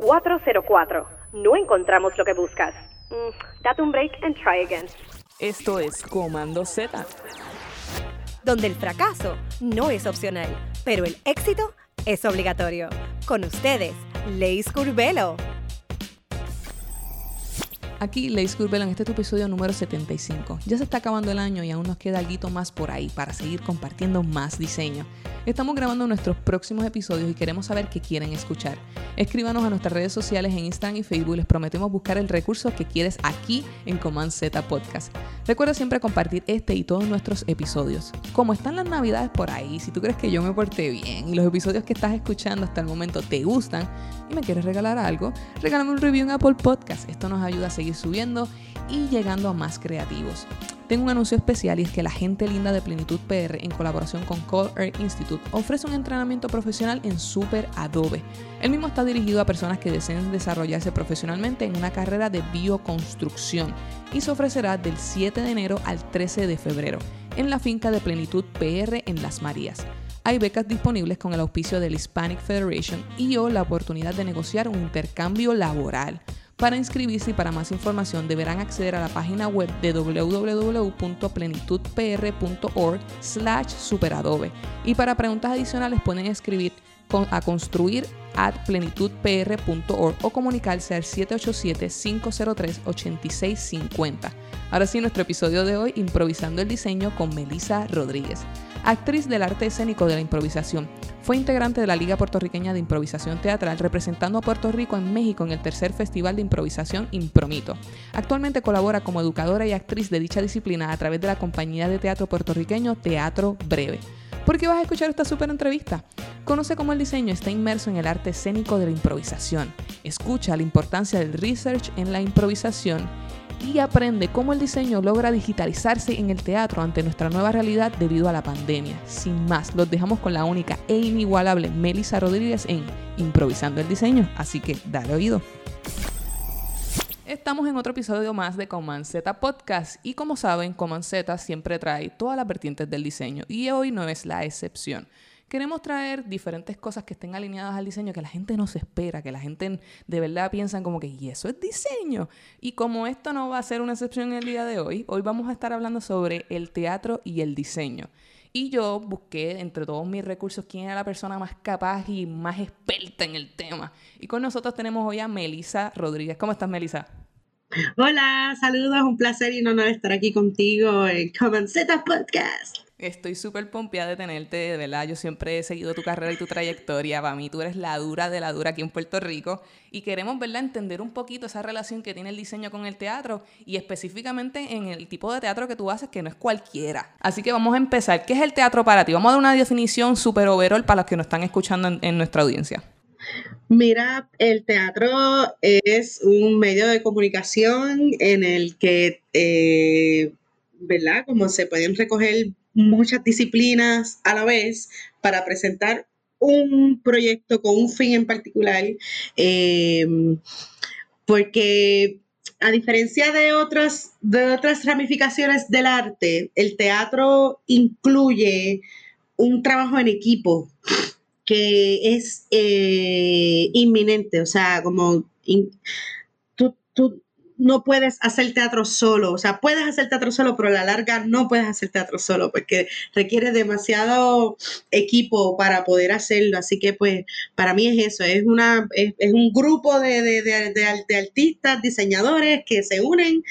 404. No encontramos lo que buscas. Mm, date un break and try again. Esto es Comando Z. Donde el fracaso no es opcional, pero el éxito es obligatorio. Con ustedes, Leis Curvelo. Aquí Leis Curvelo en este tu episodio número 75. Ya se está acabando el año y aún nos queda algo más por ahí para seguir compartiendo más diseño. Estamos grabando nuestros próximos episodios y queremos saber qué quieren escuchar. Escríbanos a nuestras redes sociales en Instagram y Facebook. Les prometemos buscar el recurso que quieres aquí en Command Z Podcast. Recuerda siempre compartir este y todos nuestros episodios. Como están las navidades por ahí, si tú crees que yo me porté bien y los episodios que estás escuchando hasta el momento te gustan y me quieres regalar algo, regálame un review en Apple Podcast. Esto nos ayuda a seguir subiendo y llegando a más creativos. Tengo un anuncio especial y es que la gente linda de Plenitud PR en colaboración con Call Air Institute ofrece un entrenamiento profesional en Super Adobe. El mismo está dirigido a personas que deseen desarrollarse profesionalmente en una carrera de bioconstrucción y se ofrecerá del 7 de enero al 13 de febrero en la finca de Plenitud PR en Las Marías. Hay becas disponibles con el auspicio del Hispanic Federation y o la oportunidad de negociar un intercambio laboral. Para inscribirse y para más información deberán acceder a la página web de www.plenitudpr.org slash superadobe. Y para preguntas adicionales pueden escribir a construir at plenitudpr.org o comunicarse al 787-503-8650. Ahora sí, nuestro episodio de hoy, improvisando el diseño con Melissa Rodríguez actriz del arte escénico de la improvisación. Fue integrante de la Liga Puertorriqueña de Improvisación Teatral, representando a Puerto Rico en México en el tercer Festival de Improvisación Impromito. Actualmente colabora como educadora y actriz de dicha disciplina a través de la compañía de teatro puertorriqueño Teatro Breve. ¿Por qué vas a escuchar esta súper entrevista? Conoce cómo el diseño está inmerso en el arte escénico de la improvisación. Escucha la importancia del research en la improvisación y aprende cómo el diseño logra digitalizarse en el teatro ante nuestra nueva realidad debido a la pandemia. Sin más, los dejamos con la única e inigualable Melissa Rodríguez en Improvisando el Diseño, así que dale oído. Estamos en otro episodio más de Command Z Podcast y como saben, Command Z siempre trae todas las vertientes del diseño y hoy no es la excepción queremos traer diferentes cosas que estén alineadas al diseño que la gente no se espera, que la gente de verdad piensa como que, y eso es diseño. Y como esto no va a ser una excepción en el día de hoy, hoy vamos a estar hablando sobre el teatro y el diseño. Y yo busqué entre todos mis recursos quién era la persona más capaz y más experta en el tema. Y con nosotros tenemos hoy a Melisa Rodríguez. ¿Cómo estás, Melisa? Hola, saludos, un placer y un honor estar aquí contigo en Common Podcast. Estoy súper pompeada de tenerte, de verdad. Yo siempre he seguido tu carrera y tu trayectoria. Para mí tú eres la dura de la dura aquí en Puerto Rico. Y queremos, ¿verdad?, entender un poquito esa relación que tiene el diseño con el teatro y específicamente en el tipo de teatro que tú haces, que no es cualquiera. Así que vamos a empezar. ¿Qué es el teatro para ti? Vamos a dar una definición súper overall para los que nos están escuchando en, nuestra audiencia. Mira, el teatro es un medio de comunicación en el que, eh, ¿verdad? Como se pueden recoger muchas disciplinas a la vez para presentar un proyecto con un fin en particular, em, porque a diferencia de otras, de otras ramificaciones del arte, el teatro incluye un trabajo en equipo que es eh, inminente, o sea, como tú, tú, no puedes hacer teatro solo. O sea, puedes hacer teatro solo, pero a la larga no puedes hacer teatro solo porque requiere demasiado equipo para poder hacerlo. Así que, pues, para mí es eso. Es, una, es, un grupo de, de, artistas, diseñadores que se unen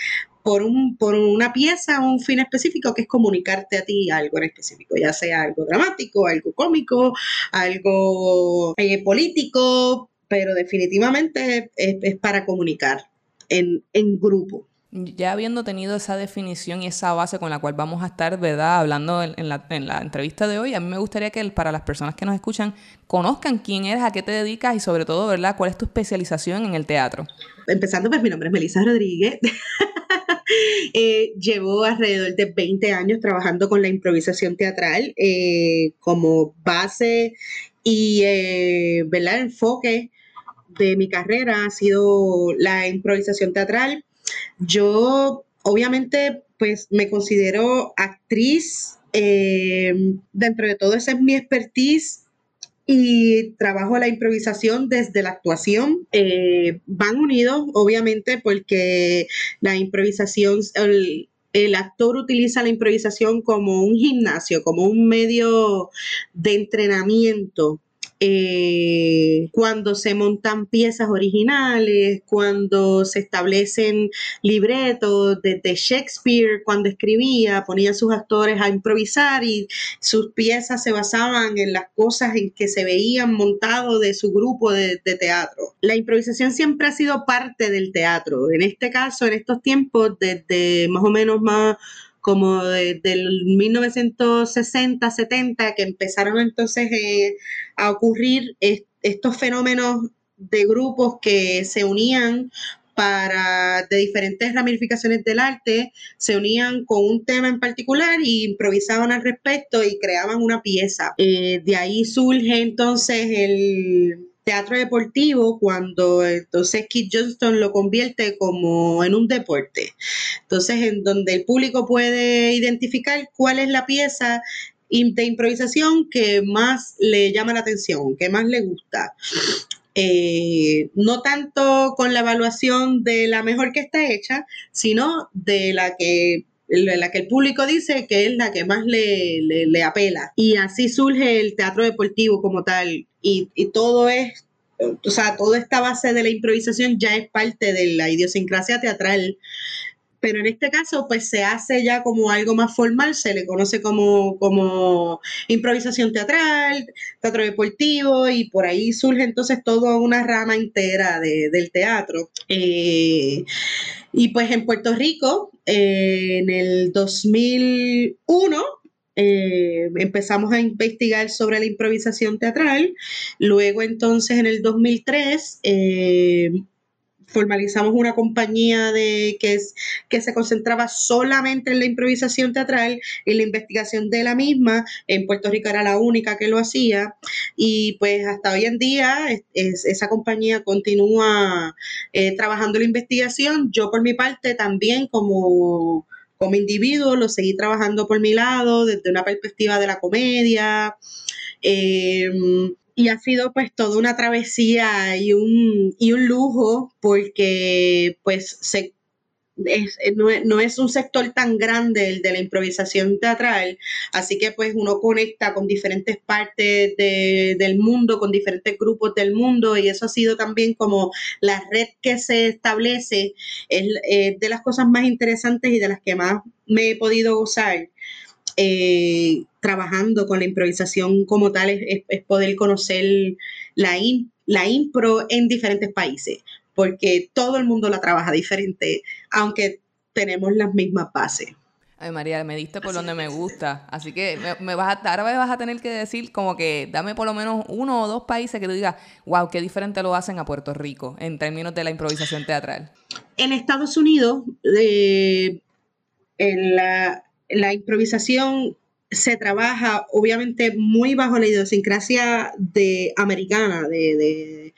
por, un, por una pieza, un fin específico, que es comunicarte a ti algo en específico, ya sea algo dramático, algo cómico, algo eh, político, pero definitivamente es para comunicar en, grupo. Ya habiendo tenido esa definición y esa base con la cual vamos a estar, ¿verdad? Hablando en, la, entrevista de hoy, a mí me gustaría que para las personas que nos escuchan conozcan quién eres, a qué te dedicas y sobre todo, ¿verdad? ¿Cuál es tu especialización en el teatro? Empezando, pues mi nombre es Melissa Rodríguez. eh, llevo alrededor de 20 años trabajando con la improvisación teatral eh, como base y, eh, ¿verdad? Enfoque de mi carrera ha sido la improvisación teatral. Yo, obviamente, pues me considero actriz. Eh, dentro de todo, esa es mi expertise. y trabajo la improvisación desde la actuación. Eh, van unidos, obviamente, porque la improvisación, el, el actor utiliza la improvisación como un gimnasio, como un medio de entrenamiento eh, cuando se montan piezas originales, cuando se establecen libretos desde Shakespeare, cuando escribía, ponía a sus actores a improvisar y sus piezas se basaban en las cosas en que se veían montados de su grupo de, de teatro. La improvisación siempre ha sido parte del teatro. En este caso, en estos tiempos, desde más o menos más como desde el 1960, 70, que empezaron entonces eh, a ocurrir estos fenómenos de grupos que se unían para de diferentes ramificaciones del arte, se unían con un tema en particular y improvisaban al respecto y creaban una pieza. Eh, de ahí surge entonces el, teatro deportivo cuando entonces Keith Johnston lo convierte como en un deporte. Entonces, en donde el público puede identificar cuál es la pieza de improvisación que más le llama la atención, que más le gusta. Eh, no tanto con la evaluación de la mejor que está hecha, sino de la que la que el público dice que es la que más le, le, apela. Y así surge el teatro deportivo como tal. Y, todo es, o sea, toda esta base de la improvisación ya es parte de la idiosincrasia teatral pero en este caso pues se hace ya como algo más formal, se le conoce como, como improvisación teatral, teatro deportivo y por ahí surge entonces toda una rama entera del teatro. Eh, y pues en Puerto Rico, eh, en el 2001, eh, empezamos a investigar sobre la improvisación teatral. Luego entonces en el 2003 formalizamos una compañía de que, es, que se concentraba solamente en la improvisación teatral y la investigación de la misma. En Puerto Rico era la única que lo hacía y pues hasta hoy en día esa compañía continúa eh, trabajando la investigación. Yo por mi parte también como como individuo lo seguí trabajando por mi lado desde una perspectiva de la comedia. Eh, y ha sido pues toda una travesía y un, y un lujo porque pues se, no, es un sector tan grande el de la improvisación teatral, así que pues uno conecta con diferentes partes del mundo, con diferentes grupos del mundo y eso ha sido también como la red que se establece, es de las cosas más interesantes y de las que más me he podido gozar eh, trabajando con la improvisación como tal es, poder conocer la, la impro en diferentes países, porque todo el mundo la trabaja diferente, aunque tenemos las mismas bases. Ay, María, me diste por donde me gusta. Así que me, vas a, ahora me vas a tener que decir como que dame por lo menos uno o dos países que tú digas, wow, qué diferente lo hacen a Puerto Rico en términos de la improvisación teatral. En Estados Unidos, eh, en la, la improvisación se trabaja obviamente muy bajo la idiosincrasia de americana, de,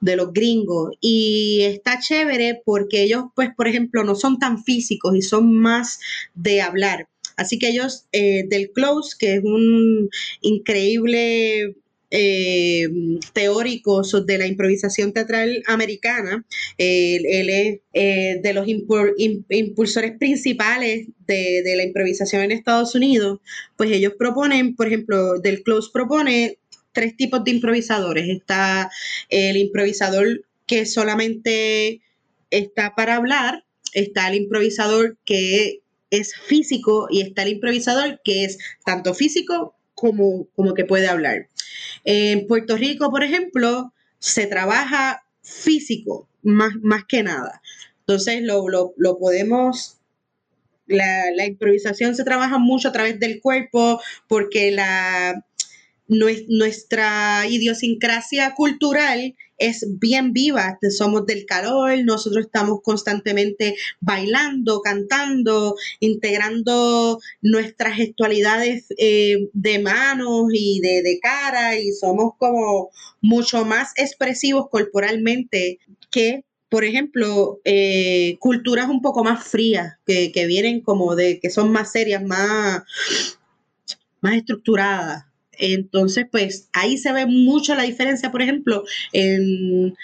los gringos. Y está chévere porque ellos, pues, por ejemplo, no son tan físicos y son más de hablar. Así que ellos eh, del Close, que es un increíble eh, teóricos de la improvisación teatral americana. él es eh, de los impulsores principales de, la improvisación en Estados Unidos. Pues ellos proponen, por ejemplo, Del Close propone tres tipos de improvisadores. Está el improvisador que solamente está para hablar, está el improvisador que es físico y está el improvisador que es tanto físico como, como que puede hablar. En Puerto Rico, por ejemplo, se trabaja físico más, más que nada. Entonces lo, podemos la, la, improvisación se trabaja mucho a través del cuerpo porque la, nuestra idiosincrasia cultural es bien viva, somos del calor, nosotros estamos constantemente bailando, cantando, integrando nuestras gestualidades eh, de manos y de, cara y somos como mucho más expresivos corporalmente que por ejemplo, eh, culturas un poco más frías, que, vienen como de, que son más serias, más, más estructuradas. Entonces, pues ahí se ve mucho la diferencia, por ejemplo, en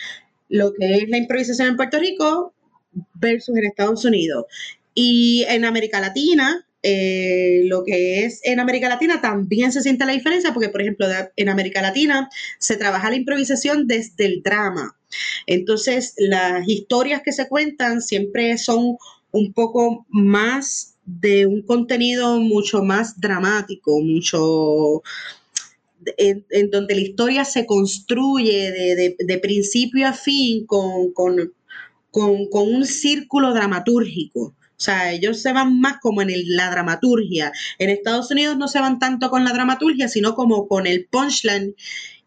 lo que es la improvisación en Puerto Rico versus en Estados Unidos. Y en América Latina, eh, lo que es en América Latina también se siente la diferencia porque, por ejemplo, en América Latina se trabaja la improvisación desde el drama. Entonces, las historias que se cuentan siempre son un poco más de un contenido mucho más dramático, mucho en, donde la historia se construye de, principio a fin con, con, un círculo dramatúrgico. O sea, ellos se van más como en la dramaturgia. En Estados Unidos no se van tanto con la dramaturgia, sino como con el punchline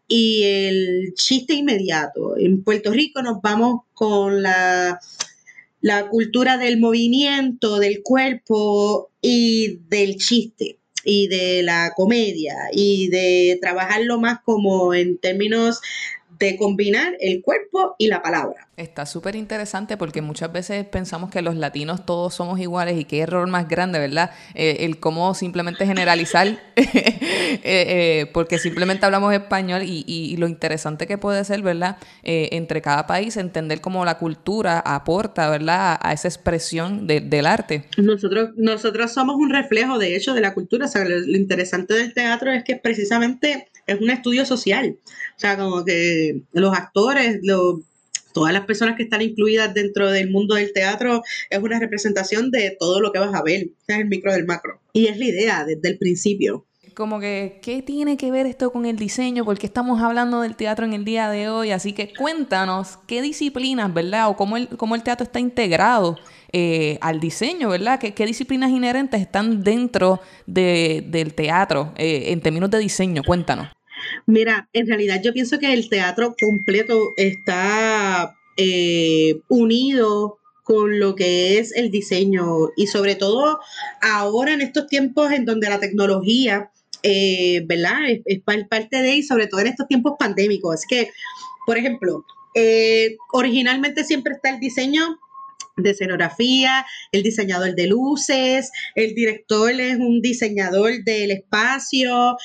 y el chiste inmediato. En Puerto Rico nos vamos con la, la cultura del movimiento, del cuerpo y del chiste y de la comedia y de trabajarlo más como en términos de combinar el cuerpo y la palabra. Está súper interesante porque muchas veces pensamos que los latinos todos somos iguales y qué error más grande, ¿verdad? Eh, el cómo simplemente generalizar, eh, eh, porque simplemente hablamos español y, lo interesante que puede ser, ¿verdad? entre cada país, entender cómo la cultura aporta, ¿verdad? A, esa expresión del arte. Nosotros, nosotros somos un reflejo, de hecho, de la cultura. O sea, lo, lo interesante del teatro es que precisamente es un estudio social. O sea, como que los actores, los todas las personas que están incluidas dentro del mundo del teatro es una representación de todo lo que vas a ver. es el micro del macro. Y es la idea desde el principio. Como que, ¿qué tiene que ver esto con el diseño? Porque estamos hablando del teatro en el día de hoy. Así que cuéntanos qué disciplinas, ¿verdad? O cómo el, cómo el teatro está integrado eh, al diseño, ¿verdad? ¿Qué, ¿Qué, disciplinas inherentes están dentro del teatro eh, en términos de diseño? Cuéntanos. Mira, en realidad yo pienso que el teatro completo está eh, unido con lo que es el diseño y sobre todo ahora en estos tiempos en donde la tecnología, eh, ¿verdad? Es, parte de y sobre todo en estos tiempos pandémicos. Es que, por ejemplo, eh, originalmente siempre está el diseño de escenografía, el diseñador de luces, el director es un diseñador del espacio,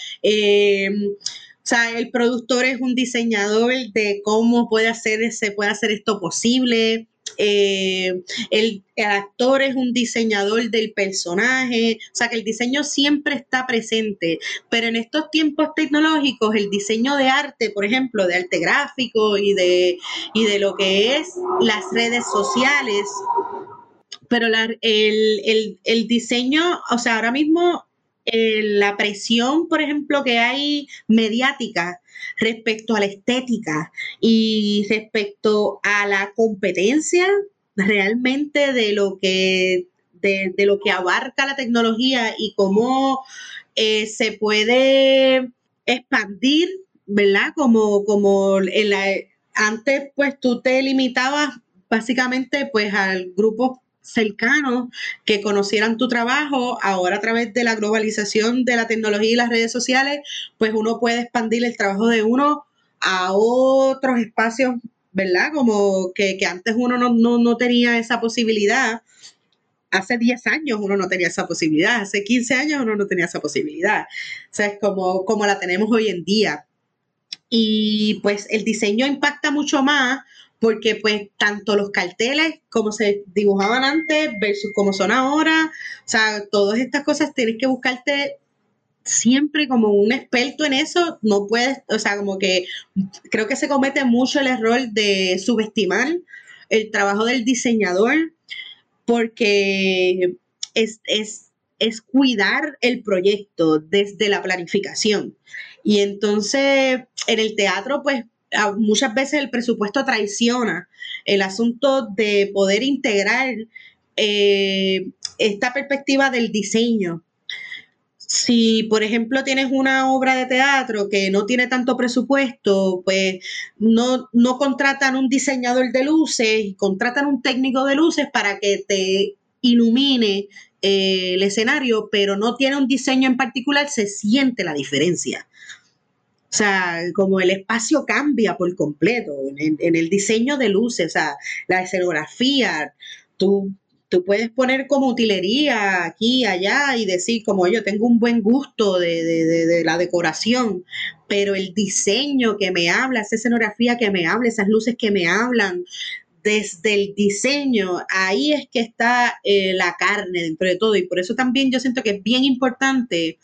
o sea, el productor es un diseñador de cómo puede hacer, se puede hacer esto posible. Eh, el, actor es un diseñador del personaje, o sea que el diseño siempre está presente, pero en estos tiempos tecnológicos el diseño de arte, por ejemplo, de arte gráfico y de, y de lo que es las redes sociales, pero el, el diseño, o sea, ahora mismo eh, la presión, por ejemplo, que hay mediática respecto a la estética y respecto a la competencia realmente de lo que, de, lo que abarca la tecnología y cómo eh, se puede expandir, ¿verdad? Como, como antes, pues tú te limitabas básicamente pues al grupo cercanos que conocieran tu trabajo. Ahora a través de la globalización de la tecnología y las redes sociales, pues uno puede expandir el trabajo de uno a otros espacios, ¿verdad? Como que, antes uno no, tenía esa posibilidad. Hace 10 años uno no tenía esa posibilidad, hace 15 años uno no tenía esa posibilidad. O sea, es como, como la tenemos hoy en día. Y pues el diseño impacta mucho más porque pues tanto los carteles como se dibujaban antes versus como son ahora, o sea, todas estas cosas tienes que buscarte siempre como un experto en eso, no puedes, o sea, como que creo que se comete mucho el error de subestimar el trabajo del diseñador porque es, es, es cuidar el proyecto desde la planificación. Y entonces en el teatro, pues muchas veces el presupuesto traiciona el asunto de poder integrar eh, esta perspectiva del diseño. Si, por ejemplo, tienes una obra de teatro que no tiene tanto presupuesto, pues no, no contratan un diseñador de luces, contratan un técnico de luces para que te ilumine eh, el escenario, pero no tiene un diseño en particular, se siente la diferencia. O sea, como el espacio cambia por completo en, el diseño de luces, o sea, la escenografía, tú tú puedes poner como utilería aquí, allá y decir como yo tengo un buen gusto de, de, la decoración, pero el diseño que me habla, esa escenografía que me habla, esas luces que me hablan, desde el diseño, ahí es que está eh, la carne dentro de todo. Y por eso también yo siento que es bien importante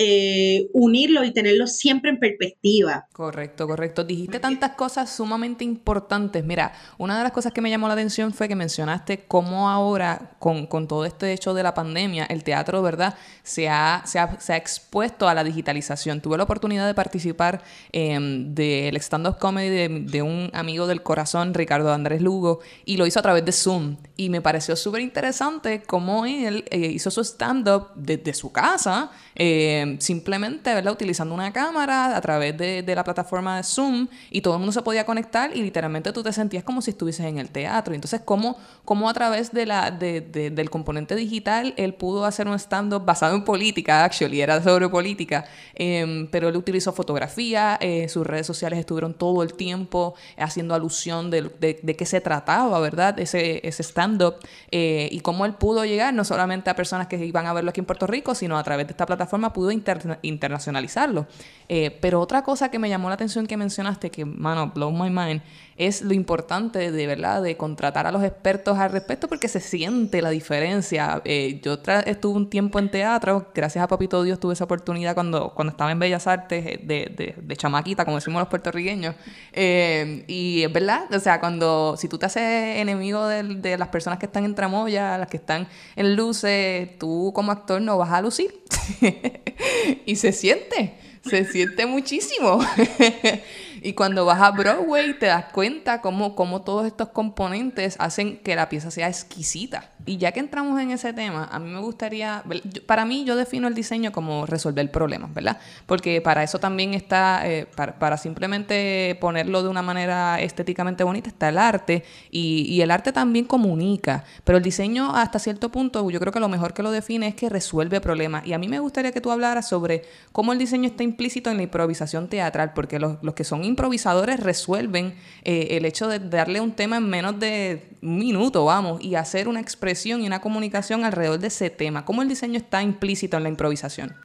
eh, unirlo y tenerlo siempre en perspectiva. Correcto, correcto. Dijiste tantas cosas sumamente importantes. Mira, una de las cosas que me llamó la atención fue que mencionaste cómo ahora, con, todo este hecho de la pandemia, el teatro, ¿verdad?, se ha, se ha, expuesto a la digitalización. Tuve la oportunidad de participar em, del stand-up comedy de, un amigo del corazón, Ricardo Andrés Lugo, y lo hizo a través de Zoom. Y me pareció súper interesante cómo él eh, hizo su stand-up desde su casa. Eh, simplemente, ¿verdad? Utilizando una cámara a través de, la plataforma de Zoom y todo el mundo se podía conectar y literalmente tú te sentías como si estuvieses en el teatro. Entonces, ¿cómo, cómo a través de la, del componente digital él pudo hacer un stand-up basado en política, actually, era sobre política, em, pero él utilizó fotografía, eh, sus redes sociales estuvieron todo el tiempo haciendo alusión de, qué se trataba, ¿verdad? Ese, ese stand-up eh, y cómo él pudo llegar no solamente a personas que iban a verlo aquí en Puerto Rico, sino a través de esta plataforma pudo internacionalizarlo. Eh, pero otra cosa que me llamó la atención que mencionaste, que, mano, blow my mind, es lo importante de verdad de contratar a los expertos al respecto porque se siente la diferencia. Eh, yo estuve un tiempo en teatro, gracias a Papito Dios tuve esa oportunidad cuando, cuando estaba en Bellas Artes eh, de, de, chamaquita, como decimos los puertorriqueños. y es verdad, o sea, cuando si tú te haces enemigo de, de las personas que están en tramoya, las que están en luces, tú como actor no vas a lucir. y se siente, se siente muchísimo. y cuando vas a Broadway te das cuenta cómo, cómo todos estos componentes hacen que la pieza sea exquisita. Y ya que entramos en ese tema, a mí me gustaría, para mí yo defino el diseño como resolver problemas, ¿verdad? Porque para eso también está, eh, para, simplemente ponerlo de una manera estéticamente bonita, está el arte y, el arte también comunica, pero el diseño hasta cierto punto, yo creo que lo mejor que lo define es que resuelve problemas. Y a mí me gustaría que tú hablaras sobre cómo el diseño está implícito en la improvisación teatral, porque los, que son improvisadores resuelven eh, el hecho de darle un tema en menos de un minuto, vamos, y hacer una expresión y una comunicación alrededor de ese tema? ¿Cómo el diseño está implícito en la improvisación?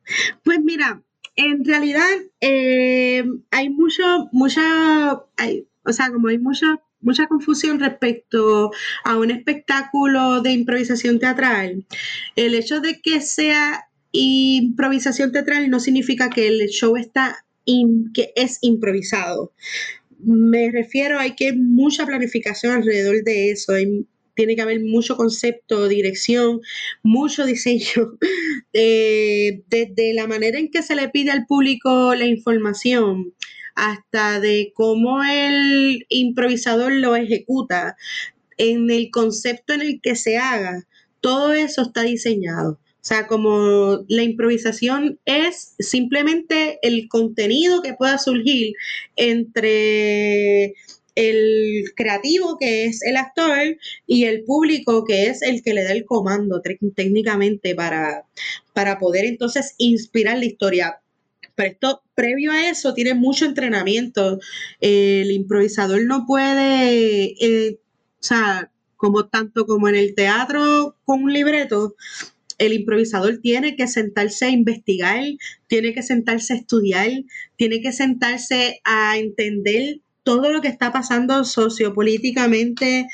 Pues mira, en realidad eh, hay mucho, mucha, o sea, como hay mucha, mucha confusión respecto a un espectáculo de improvisación teatral. El hecho de que sea improvisación teatral no significa que el show está que es improvisado. Me refiero a que hay mucha planificación alrededor de eso. Tiene que haber mucho concepto, dirección, mucho diseño, eh, desde la manera en que se le pide al público la información hasta de cómo el improvisador lo ejecuta, en el concepto en el que se haga, todo eso está diseñado. O sea, como la improvisación es simplemente el contenido que pueda surgir entre el creativo, que es el actor, y el público, que es el que le da el comando técnicamente para, para poder entonces inspirar la historia. Pero esto, previo a eso, tiene mucho entrenamiento. El improvisador no puede, eh, o sea, como tanto como en el teatro con un libreto, el improvisador tiene que sentarse a investigar, tiene que sentarse a estudiar, tiene que sentarse a entender todo lo que está pasando sociopolíticamente,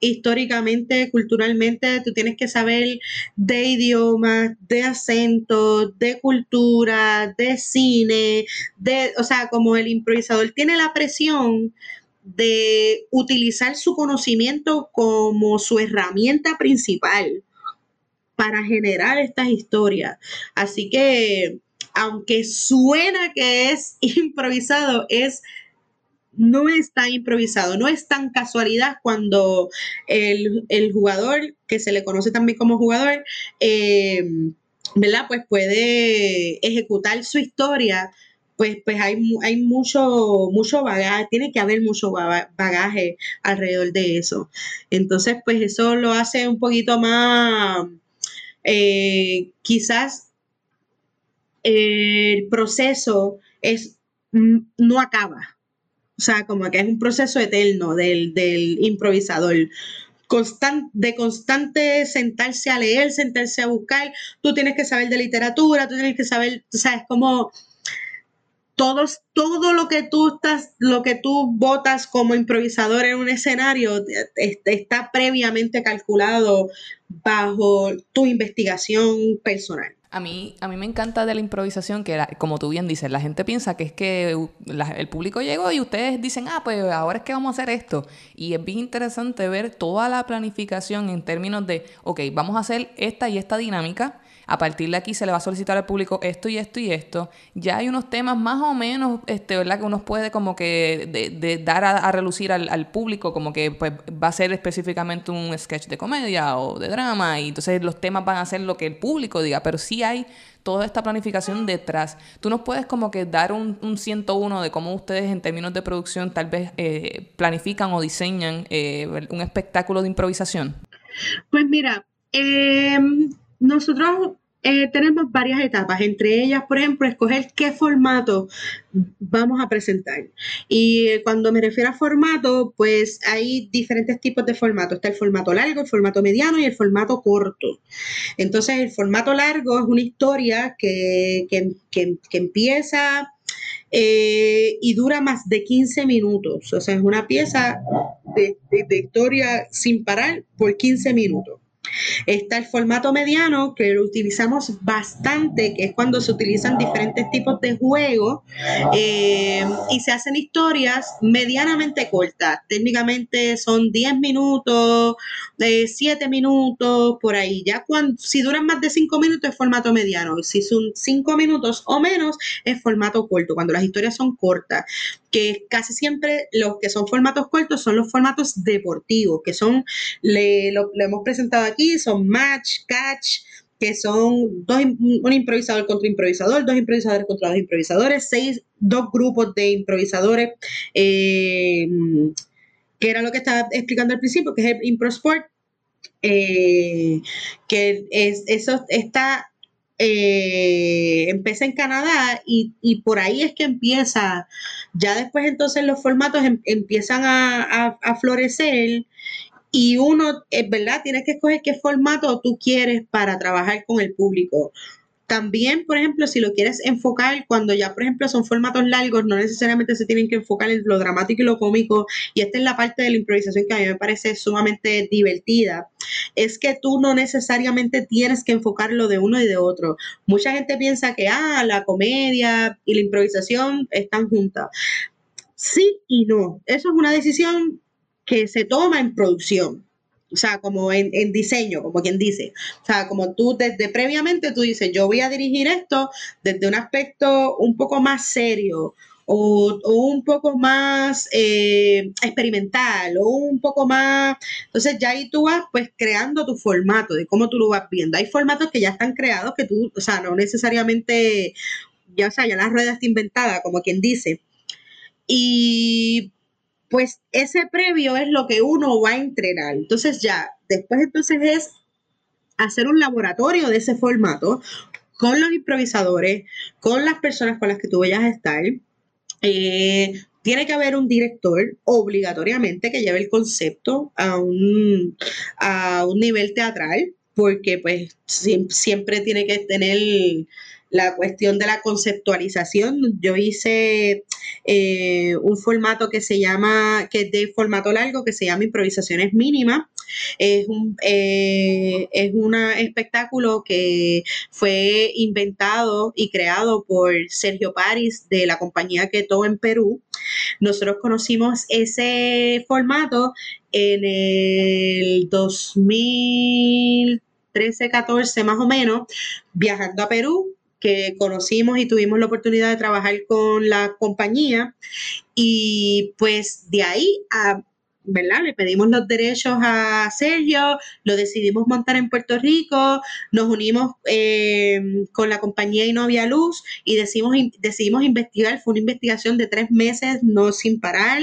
históricamente, culturalmente, tú tienes que saber de idiomas, de acentos, de cultura, de cine, de, o sea, como el improvisador tiene la presión de utilizar su conocimiento como su herramienta principal para generar estas historias. Así que, aunque suena que es improvisado, es no es tan improvisado, no es tan casualidad cuando el, jugador, que se le conoce también como jugador, eh, ¿verdad? Pues puede ejecutar su historia, pues, pues hay, hay mucho, mucho bagaje, tiene que haber mucho bagaje alrededor de eso. Entonces, pues eso lo hace un poquito más, eh, quizás el proceso es, no acaba, o sea, como que es un proceso eterno del, improvisador. de constante sentarse a leer, sentarse a buscar, tú tienes que saber de literatura, tú tienes que saber, tú sabes, como todos, todo lo que tú estás, lo que tú votas como improvisador en un escenario está previamente calculado bajo tu investigación personal. A mí, a mí me encanta de la improvisación que, como tú bien dices, la gente piensa que es que el público llegó y ustedes dicen, ah, pues ahora es que vamos a hacer esto. Y es bien interesante ver toda la planificación en términos de, ok, vamos a hacer esta y esta dinámica a partir de aquí se le va a solicitar al público esto y esto y esto. Ya hay unos temas más o menos, este, ¿verdad? Que uno puede como que de, dar a, relucir al, público, como que pues, va a ser específicamente un sketch de comedia o de drama, y entonces los temas van a ser lo que el público diga, pero sí hay toda esta planificación detrás. Tú nos puedes como que dar un, un 101 de cómo ustedes en términos de producción tal vez eh, planifican o diseñan eh, un espectáculo de improvisación. Pues mira, eh, nosotros eh, tenemos varias etapas, entre ellas, por ejemplo, escoger qué formato vamos a presentar. Y eh, cuando me refiero a formato, pues hay diferentes tipos de formato. Está el formato largo, el formato mediano y el formato corto. Entonces, el formato largo es una historia que, empieza eh, y dura más de 15 minutos. O sea, es una pieza de, de historia sin parar por 15 minutos. Está el formato mediano, que lo utilizamos bastante, que es cuando se utilizan diferentes tipos de juegos eh, y se hacen historias medianamente cortas. Técnicamente son 10 minutos, de 7 minutos, por ahí. Ya cuando, si duran más de 5 minutos es formato mediano. Si son 5 minutos o menos es formato corto, cuando las historias son cortas que casi siempre los que son formatos cortos son los formatos deportivos, que son, le, lo, hemos presentado aquí, son match, catch, que son dos, un improvisador contra improvisador, dos improvisadores contra dos improvisadores, seis, dos grupos de improvisadores, eh, que era lo que estaba explicando al principio, que es el ImproSport, eh, que es, eso está eh, empieza en Canadá y, por ahí es que empieza, ya después entonces los formatos em, empiezan a, florecer y uno, es verdad, tienes que escoger qué formato tú quieres para trabajar con el público. También, por ejemplo, si lo quieres enfocar, cuando ya, por ejemplo, son formatos largos, no necesariamente se tienen que enfocar en lo dramático y lo cómico. Y esta es la parte de la improvisación que a mí me parece sumamente divertida. Es que tú no necesariamente tienes que enfocarlo de uno y de otro. Mucha gente piensa que, ah, la comedia y la improvisación están juntas. Sí y no. Eso es una decisión que se toma en producción o sea, como en, diseño, como quien dice. O sea, como tú desde previamente tú dices, yo voy a dirigir esto desde un aspecto un poco más serio o, un poco más eh, experimental o un poco más... Entonces ya ahí tú vas pues creando tu formato de cómo tú lo vas viendo. Hay formatos que ya están creados que tú, o sea, no necesariamente, ya o sea, ya la rueda está inventada, como quien dice. Y pues ese previo es lo que uno va a entrenar. Entonces ya, después entonces es hacer un laboratorio de ese formato con los improvisadores, con las personas con las que tú vayas a estar. Eh, tiene que haber un director obligatoriamente que lleve el concepto a un, a un nivel teatral, porque pues siempre tiene que tener la cuestión de la conceptualización. Yo hice eh, un formato que se llama, que es de formato largo, que se llama Improvisaciones Mínimas. Es un, eh, es un espectáculo que fue inventado y creado por Sergio Paris de la compañía Keto en Perú. Nosotros conocimos ese formato en el 2013, 14 más o menos, viajando a Perú que conocimos y tuvimos la oportunidad de trabajar con la compañía y pues de ahí ¿verdad? Le pedimos los derechos a Sergio, lo decidimos montar en Puerto Rico, nos unimos eh, con la compañía Inovia Luz y decidimos, decidimos investigar, fue una investigación de tres meses, no sin parar,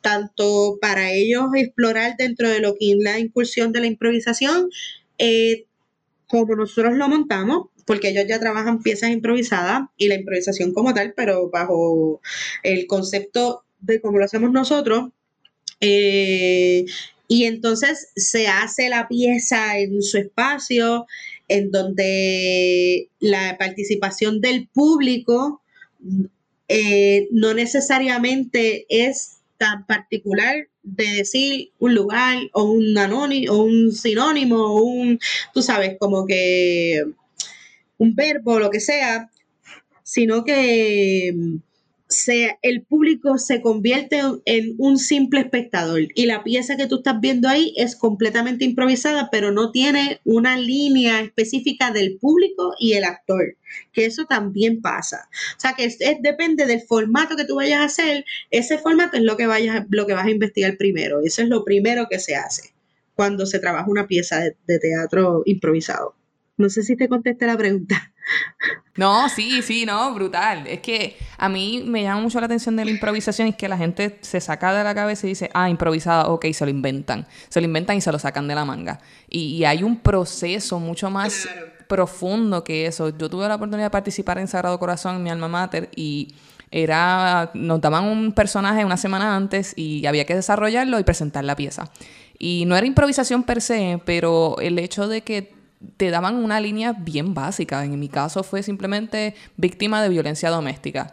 tanto para ellos explorar dentro de lo que es la incursión de la improvisación, eh, como nosotros lo montamos, porque ellos ya trabajan piezas improvisadas y la improvisación como tal, pero bajo el concepto de cómo lo hacemos nosotros. Eh, Y entonces se hace la pieza en su espacio, en donde la participación del público eh, no necesariamente es tan particular de decir un lugar o un anónimo o un sinónimo o un, tú sabes, como que un verbo lo que sea, sino que el público se convierte en un simple espectador y la pieza que tú estás viendo ahí es completamente improvisada, pero no tiene una línea específica del público y el actor, que eso también pasa. O sea, que es, depende del formato que tú vayas a hacer, ese formato es lo que, vayas, lo que vas a investigar primero, eso es lo primero que se hace cuando se trabaja una pieza de teatro improvisado. No sé si te contesté la pregunta. No, sí, sí, no, brutal. Es que a mí me llama mucho la atención de la improvisación y es que la gente se saca de la cabeza y dice, ah, improvisada, ok, se lo inventan. Se lo inventan y se lo sacan de la manga. Y, hay un proceso mucho más profundo que eso. Yo tuve la oportunidad de participar en Sagrado Corazón en mi alma mater y era, nos daban un personaje una semana antes y había que desarrollarlo y presentar la pieza. Y no era improvisación per se, pero el hecho de que te daban una línea bien básica. En mi caso fue simplemente víctima de violencia doméstica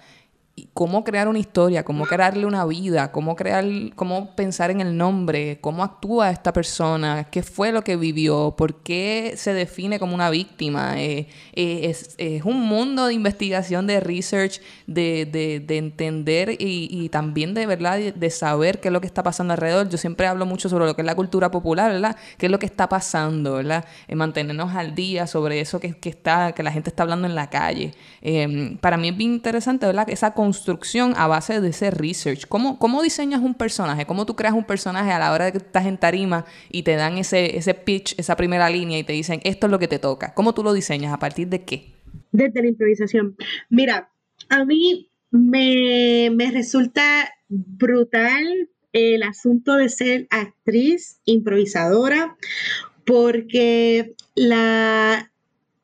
cómo crear una historia, cómo crearle una vida, cómo crear, cómo pensar en el nombre, cómo actúa esta persona, qué fue lo que vivió, por qué se define como una víctima. Eh, eh, es, un mundo de investigación, de research, de, de, entender y, también de verdad de, saber qué es lo que está pasando alrededor. Yo siempre hablo mucho sobre lo que es la cultura popular, ¿verdad? ¿Qué es lo que está pasando, ¿verdad? Eh, mantenernos al día sobre eso que, que, está, que la gente está hablando en la calle. para mí es bien interesante, ¿verdad? Esa construcción a base de ese research. ¿Cómo, ¿Cómo diseñas un personaje? ¿Cómo tú creas un personaje a la hora de que estás en tarima y te dan ese, ese pitch, esa primera línea y te dicen, esto es lo que te toca? ¿Cómo tú lo diseñas? ¿A partir de qué? Desde la improvisación. Mira, a mí me, me resulta brutal el asunto de ser actriz improvisadora porque la,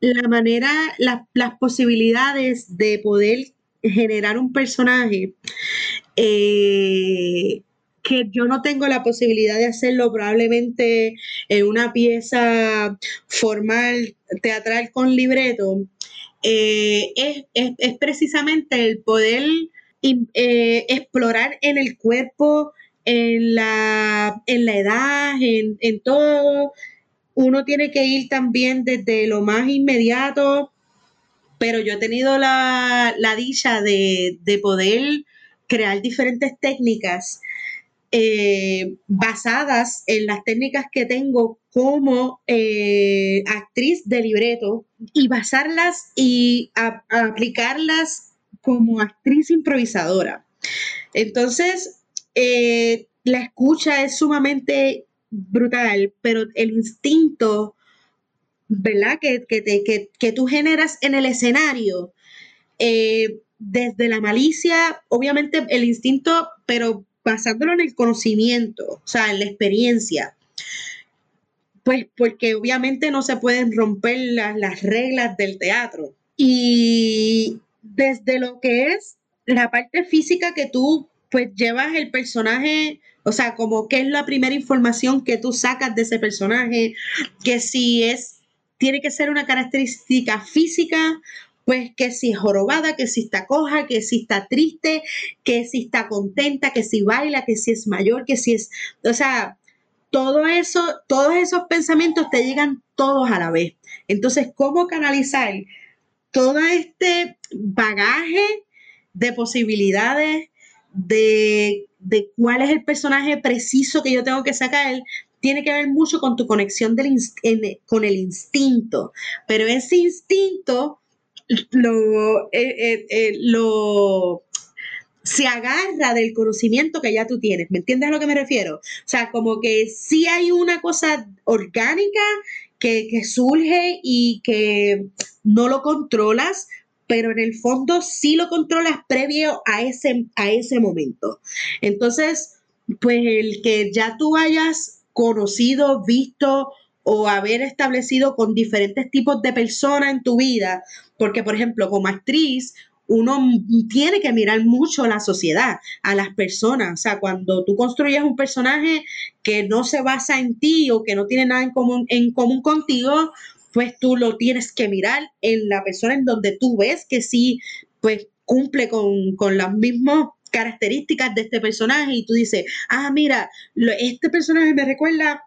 la manera, las posibilidades de poder generar un personaje eh, que yo no tengo la posibilidad de hacerlo probablemente en una pieza formal, teatral con libreto, eh, es, precisamente el poder eh, explorar en el cuerpo, en la, en la edad, en, en todo. Uno tiene que ir también desde lo más inmediato pero yo he tenido la, dicha de, poder crear diferentes técnicas eh, basadas en las técnicas que tengo como eh, actriz de libreto y basarlas y aplicarlas como actriz improvisadora. Entonces, eh, la escucha es sumamente brutal, pero el instinto ¿verdad? Que, que, tú generas en el escenario, eh, desde la malicia, obviamente el instinto, pero basándolo en el conocimiento, o sea, en la experiencia. Pues porque obviamente no se pueden romper las reglas del teatro. Y desde lo que es la parte física que tú pues llevas el personaje, o sea, como qué es la primera información que tú sacas de ese personaje, que si es tiene que ser una característica física, pues que si es jorobada, que si está coja, que si está triste, que si está contenta, que si baila, que si es mayor, que si es, o sea, todo eso, todos esos pensamientos te llegan todos a la vez. Entonces, ¿cómo canalizar todo este bagaje de posibilidades de, de cuál es el personaje preciso que yo tengo que sacar tiene que ver mucho con tu conexión con el instinto, pero ese instinto lo, eh, eh, eh, lo se agarra del conocimiento que ya tú tienes. ¿Me entiendes a lo que me refiero? O sea, como que sí hay una cosa orgánica que, que surge y que no lo controlas, pero en el fondo sí lo controlas previo a ese, a ese momento. Entonces, pues el que ya tú hayas conocido, visto o haber establecido con diferentes tipos de personas en tu vida, porque por ejemplo como actriz, uno tiene que mirar mucho a la sociedad, a las personas. O sea, cuando tú construyes un personaje que no se basa en ti o que no tiene nada en común, en común contigo, pues tú lo tienes que mirar en la persona en donde tú ves que sí, pues cumple con, con las mismas características de este personaje y tú dices, ah, mira, este personaje me recuerda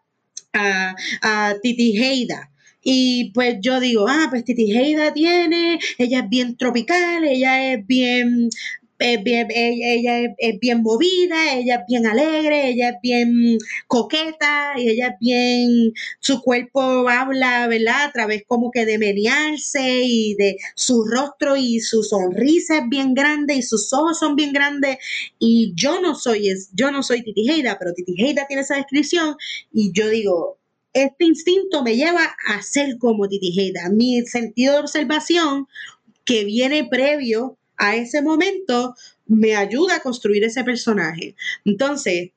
a, a Titi Heida. Y pues yo digo, ah, pues Titi Heida tiene, ella es bien tropical, ella es bien bien, ella, es, bien movida, ella es bien alegre, ella es bien coqueta, y ella es bien, su cuerpo habla, ¿verdad? A través como que de menearse y de su rostro y su sonrisa es bien grande y sus ojos son bien grandes. Y yo no soy, yo no soy Titi Heida, pero Titi Heida tiene esa descripción y yo digo, este instinto me lleva a ser como Titi Heida. Mi sentido de observación que viene previo a ese momento me ayuda a construir ese personaje. Entonces,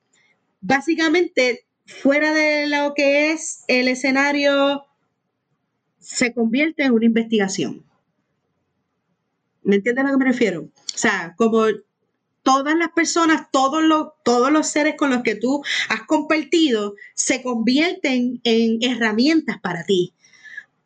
básicamente, fuera de lo que es el escenario, se convierte en una investigación. ¿Me entiendes a lo que me refiero? O sea, como todas las personas, todos los, todos los seres con los que tú has compartido, se convierten en herramientas para ti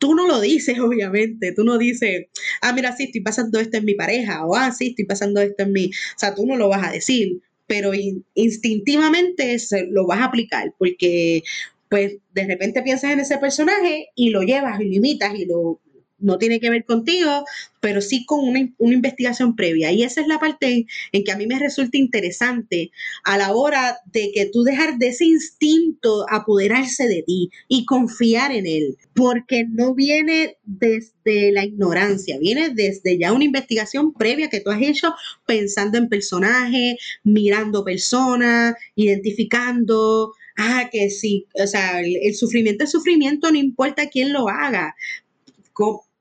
tú no lo dices, obviamente, tú no dices, ah, mira, sí, estoy pasando esto en mi pareja, o ah, sí, estoy pasando esto en mi, o sea, tú no lo vas a decir, pero instintivamente se, lo vas a aplicar, porque pues de repente piensas en ese personaje y lo llevas y lo imitas y lo, no tiene que ver contigo, pero sí con una, investigación previa. Y esa es la parte en, que a mí me resulta interesante a la hora de que tú dejar de ese instinto apoderarse de ti y confiar en él, porque no viene desde la ignorancia, viene desde ya una investigación previa que tú has hecho pensando en personajes, mirando personas, identificando, ah, que sí, o sea, el, el sufrimiento es sufrimiento, no importa quién lo haga.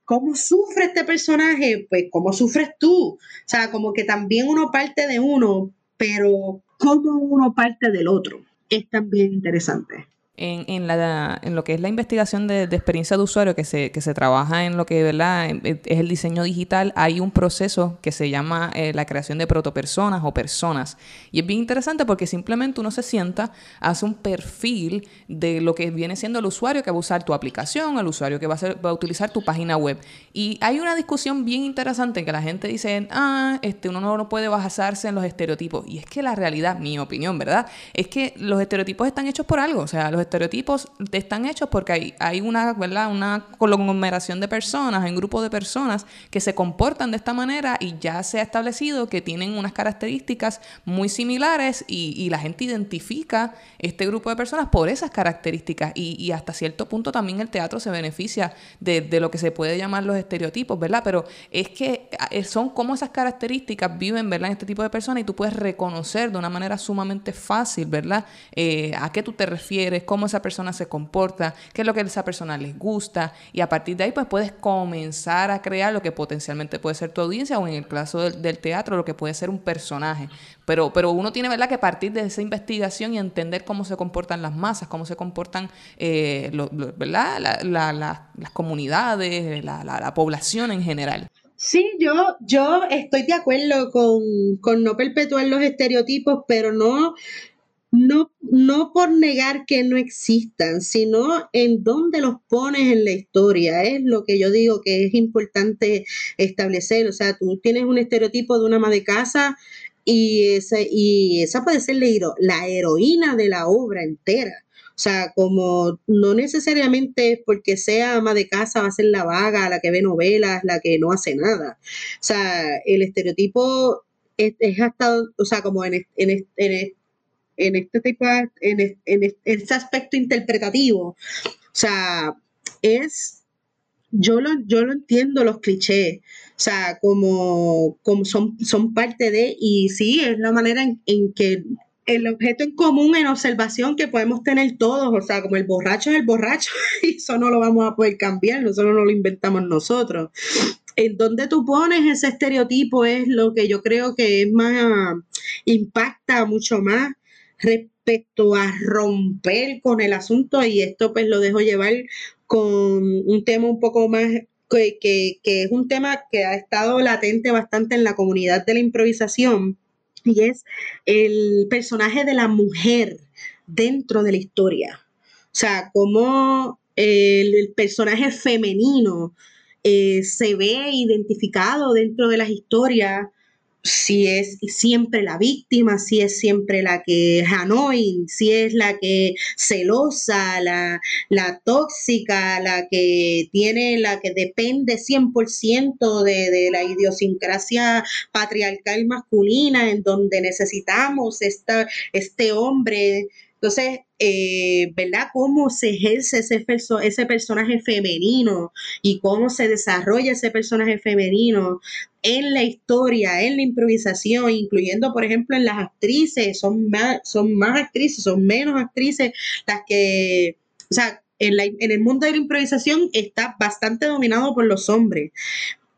¿Cómo sufre este personaje? Pues, ¿cómo sufres tú? O sea, como que también uno parte de uno, pero ¿cómo uno parte del otro? Es también interesante en, en, lo que es la investigación de, experiencia de usuario, que se, que se trabaja en lo que ¿verdad? es el diseño digital, hay un proceso que se llama eh, la creación de protopersonas o personas. Y es bien interesante porque simplemente uno se sienta, hace un perfil de lo que viene siendo el usuario que va a usar tu aplicación, el usuario que va a, va a utilizar tu página web. Y hay una discusión bien interesante en que la gente dice, ah, este, uno no puede basarse en los estereotipos. Y es que la realidad, mi opinión, ¿verdad? Es que los estereotipos están hechos por algo. O sea, los estereotipos están hechos porque hay, hay una, ¿verdad? una conglomeración de personas, un grupo de personas que se comportan de esta manera y ya se ha establecido que tienen unas características muy similares y, la gente identifica este grupo de personas por esas características y, hasta cierto punto también el teatro se beneficia de, de, lo que se puede llamar los estereotipos, ¿verdad? Pero es que eh, son como esas características viven, ¿verdad? En este tipo de personas y tú puedes reconocer de una manera sumamente fácil, ¿verdad? Eh, a qué tú te refieres, cómo cómo esa persona se comporta, qué es lo que a esa persona les gusta y a partir de ahí pues puedes comenzar a crear lo que potencialmente puede ser tu audiencia o en el caso del, teatro lo que puede ser un personaje. Pero, pero uno tiene ¿verdad? que partir de esa investigación y entender cómo se comportan las masas, cómo se comportan eh, ¿verdad? las comunidades, la, población en general. Sí, yo, yo estoy de acuerdo con, con, no perpetuar los estereotipos, pero no, no, no por negar que no existan, sino en dónde los pones en la historia. Es lo que yo digo que es importante establecer. O sea, tú tienes un estereotipo de una ama de casa y, esa, y esa puede ser la, heroína de la obra entera. O sea, como no necesariamente porque sea ama de casa va a ser la vaga, la que ve novelas, la que no hace nada. O sea, el estereotipo es, hasta, o sea, como en, en, en, en este tipo, en, en, este aspecto interpretativo. O sea, es, yo lo, yo lo entiendo los clichés, o sea, como, como son, son parte de, y sí, es la manera en, en que el objeto en común en observación que podemos tener todos, o sea, como el borracho es el borracho, y eso no lo vamos a poder cambiar, nosotros no lo inventamos nosotros. En donde tú pones ese estereotipo es lo que yo creo que es más, impacta mucho más respecto a romper con el asunto y esto pues lo dejo llevar con un tema un poco más que, es un tema que ha estado latente bastante en la comunidad de la improvisación, y es el personaje de la mujer dentro de la historia. O sea, cómo el, personaje femenino eh, se ve identificado dentro de las historias si es siempre la víctima, si es siempre la que es annoying, si es la que celosa, la, la tóxica, la que tiene, la que depende 100% de, de la idiosincrasia patriarcal masculina, en donde necesitamos esta, este hombre entonces, eh, ¿verdad? ¿Cómo se ejerce ese, ese personaje femenino y cómo se desarrolla ese personaje femenino en la historia, en la improvisación, incluyendo, por ejemplo, en las actrices? Son más, son más actrices, son menos actrices las que, o sea, en, la, en el mundo de la improvisación está bastante dominado por los hombres,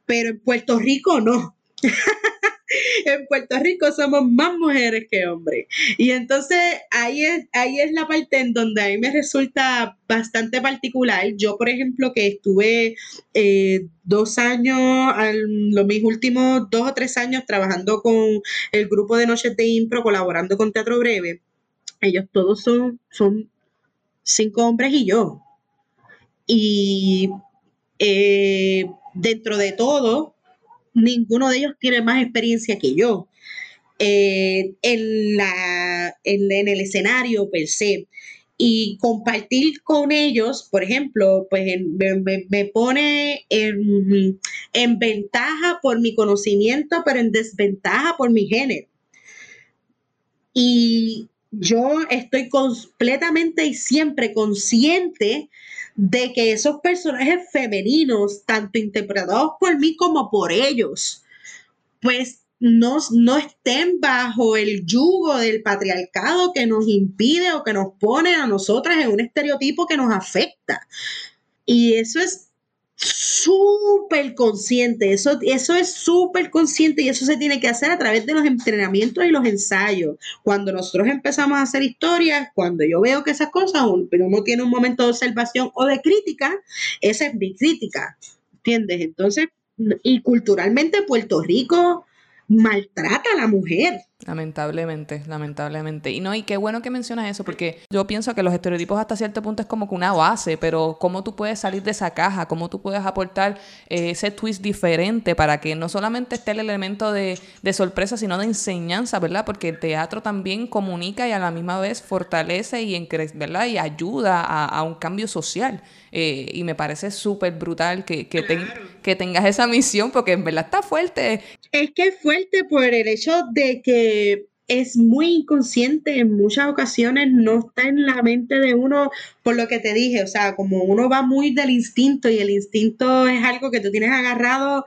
pero en Puerto Rico no. en Puerto Rico somos más mujeres que hombres. Y entonces ahí es, ahí es la parte en donde a mí me resulta bastante particular. Yo, por ejemplo, que estuve eh, dos años, los mis últimos dos o tres años trabajando con el grupo de Noches de Impro, colaborando con Teatro Breve, ellos todos son, son cinco hombres y yo. Y eh, dentro de todo, ninguno de ellos tiene más experiencia que yo eh, en, la, en, el escenario per se. Y compartir con ellos, por ejemplo, pues me, pone en, en ventaja por mi conocimiento, pero en desventaja por mi género. Y yo estoy completamente y siempre consciente de que esos personajes femeninos, tanto interpretados por mí como por ellos, pues no, no estén bajo el yugo del patriarcado que nos impide o que nos pone a nosotras en un estereotipo que nos afecta. Y eso es súper consciente, eso, eso es súper consciente y eso se tiene que hacer a través de los entrenamientos y los ensayos. Cuando nosotros empezamos a hacer historias, cuando yo veo que esas cosas, uno tiene un momento de observación o de crítica, esa es mi crítica, ¿entiendes? Entonces, y culturalmente Puerto Rico maltrata a la mujer. Lamentablemente, lamentablemente. Y no, y qué bueno que mencionas eso, porque yo pienso que los estereotipos hasta cierto punto es como que una base, pero cómo tú puedes salir de esa caja, cómo tú puedes aportar eh, ese twist diferente para que no solamente esté el elemento de, sorpresa, sino de enseñanza, ¿verdad? Porque el teatro también comunica y a la misma vez fortalece y, ¿verdad? y ayuda a, un cambio social. Eh, y me parece súper brutal que, que, que tengas esa misión, porque en verdad está fuerte. Es que es fuerte por el hecho de que es muy inconsciente en muchas ocasiones, no está en la mente de uno, por lo que te dije, o sea, como uno va muy del instinto y el instinto es algo que tú tienes agarrado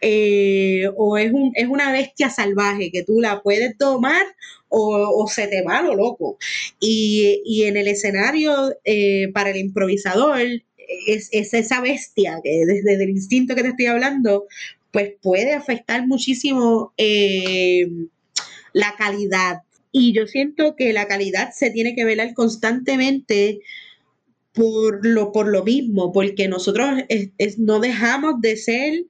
eh, o es, un, es una bestia salvaje que tú la puedes tomar o, se te va lo loco. Y, en el escenario, eh, para el improvisador, es, esa bestia que desde el instinto que te estoy hablando, pues puede afectar muchísimo. Eh, la calidad. Y yo siento que la calidad se tiene que velar constantemente por lo, por lo mismo, porque nosotros no dejamos de ser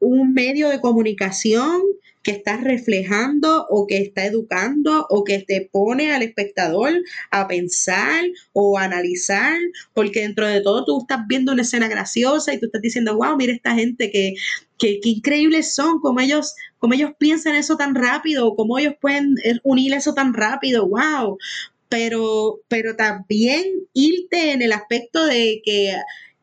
un medio de comunicación que está reflejando o que está educando o que te pone al espectador a pensar o analizar, porque dentro de todo tú estás viendo una escena graciosa y tú estás diciendo, wow, mira esta gente que, que, increíbles son, como ellos, como ellos piensan eso tan rápido, cómo ellos pueden unir eso tan rápido, wow. Pero, pero también irte en el aspecto de que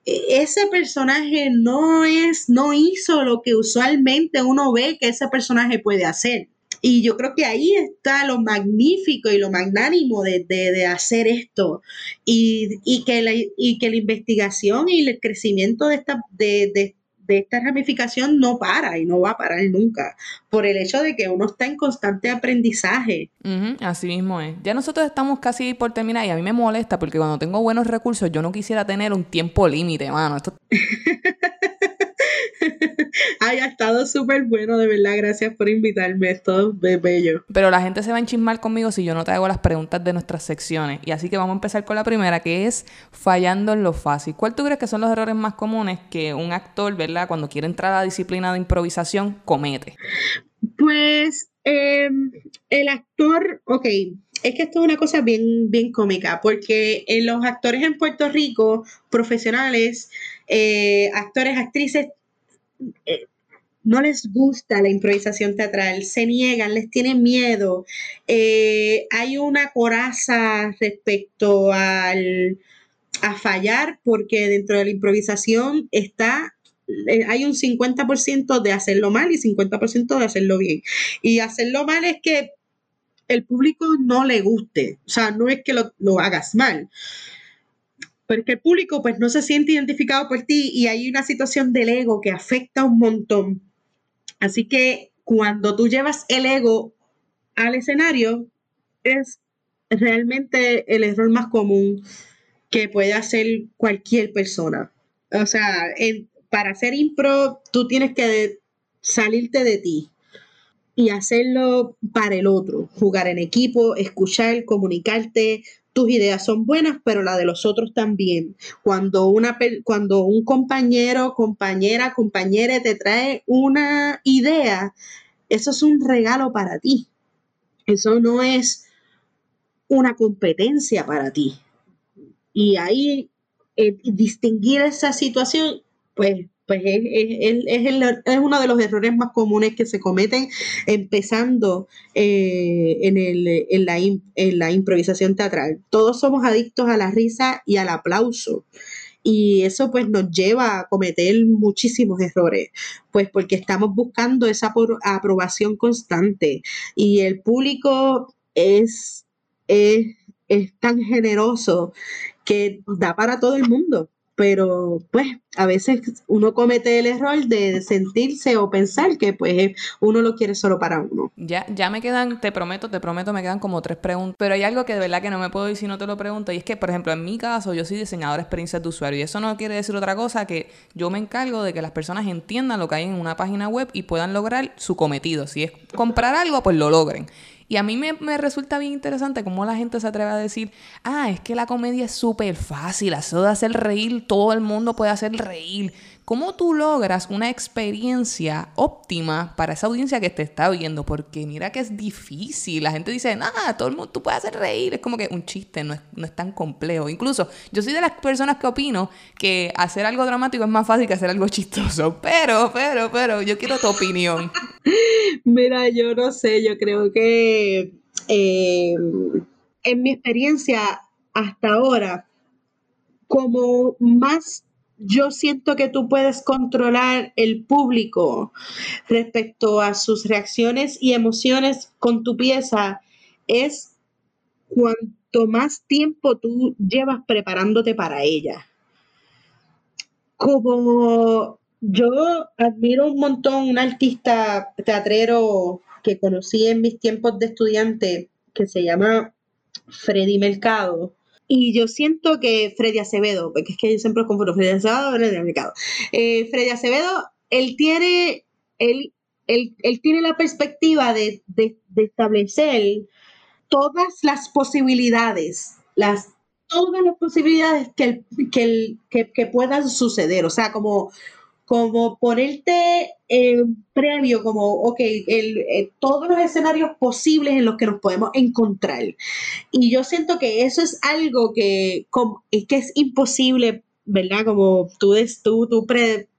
ese personaje no es, no hizo lo que usualmente uno ve que ese personaje puede hacer. Y yo creo que ahí está lo magnífico y lo magnánimo de, hacer esto. Y, que la, y que la investigación y el crecimiento de, esta, de, de esta ramificación no para y no va a parar nunca, por el hecho de que uno está en constante aprendizaje. así mismo es. Ya nosotros estamos casi por terminar y a mí me molesta porque cuando tengo buenos recursos yo no quisiera tener un tiempo límite, mano. Esto... Ay, ha estado súper bueno, de verdad. Gracias por invitarme. Esto es bello. Pero la gente se va a enchismar conmigo si yo no te hago las preguntas de nuestras secciones. Y así que vamos a empezar con la primera, que es fallando en lo fácil. ¿Cuál tú crees que son los errores más comunes que un actor, ¿verdad? Cuando quiere entrar a la disciplina de improvisación, comete? Pues em, el actor, ok, es que esto es una cosa bien, bien cómica, porque en los actores en Puerto Rico, profesionales, eh, actores, actrices, eh, no les gusta la improvisación teatral, se niegan, les tienen miedo. Eh, hay una coraza respecto al, a fallar, porque dentro de la improvisación está hay un 50% de hacerlo mal y 50% de hacerlo bien. Y hacerlo mal es que el público no le guste, o sea, no es que lo, lo hagas mal, porque el público pues no se siente identificado por ti y hay una situación del ego que afecta un montón. Así que cuando tú llevas el ego al escenario, es realmente el error más común que puede hacer cualquier persona. O sea, para hacer impro, tú tienes que salirte de ti y hacerlo para el otro, jugar en equipo, escuchar, comunicarte, tus ideas son buenas, pero la de los otros también. Cuando, una, cuando un compañero, compañera, compañera te trae una idea, eso es un regalo para ti. Eso no es una competencia para ti. Y ahí eh, distinguir esa situación, pues pues es, es, uno de los errores más comunes que se cometen empezando eh, en, el, en, la, en la improvisación teatral. Todos somos adictos a la risa y al aplauso. Y eso pues nos lleva a cometer muchísimos errores, pues porque estamos buscando esa aprobación constante y el público es, es, es tan generoso que da para todo el mundo pero pues a veces uno comete el error de sentirse o pensar que pues uno lo quiere solo para uno. Ya, ya me quedan, te prometo, te prometo, me quedan como tres preguntas, pero hay algo que de verdad que no me puedo decir si no te lo pregunto y es que, por ejemplo, en mi caso yo soy diseñadora de experiencias de usuario y eso no quiere decir otra cosa que yo me encargo de que las personas entiendan lo que hay en una página web y puedan lograr su cometido. Si es comprar algo, pues lo logren. Y a mí me, resulta bien interesante cómo la gente se atreve a decir, ah, es que la comedia es súper fácil, eso de hacer reír, todo el mundo puede hacer reír. ¿Cómo tú logras una experiencia óptima para esa audiencia que te está viendo? Porque mira que es difícil. La gente dice, nada, todo el mundo, tú puedes hacer reír. Es como que un chiste, no es, no es tan complejo. Incluso yo soy de las personas que opino que hacer algo dramático es más fácil que hacer algo chistoso. Pero, pero, pero, yo quiero tu opinión. Mira, yo no sé, yo creo que eh, en mi experiencia hasta ahora, como más yo siento que tú puedes controlar el público respecto a sus reacciones y emociones con tu pieza es cuanto más tiempo tú llevas preparándote para ella. Como yo admiro un montón un artista teatrero que conocí en mis tiempos de estudiante que se llama Freddy Mercado y yo siento que Freddy Acevedo, porque es que yo siempre confundo Freddy Acevedo Freddy Mercado. Eh, Freddy Acevedo, él tiene, él, él, él tiene la perspectiva de, de, establecer todas las posibilidades, las, todas las posibilidades que, que, que puedan suceder. O sea, como como ponerte eh, previo, como, ok, el, eh, todos los escenarios posibles en los que nos podemos encontrar. Y yo siento que eso es algo que, es, que es imposible, ¿verdad? Como tú, tú, tú pre,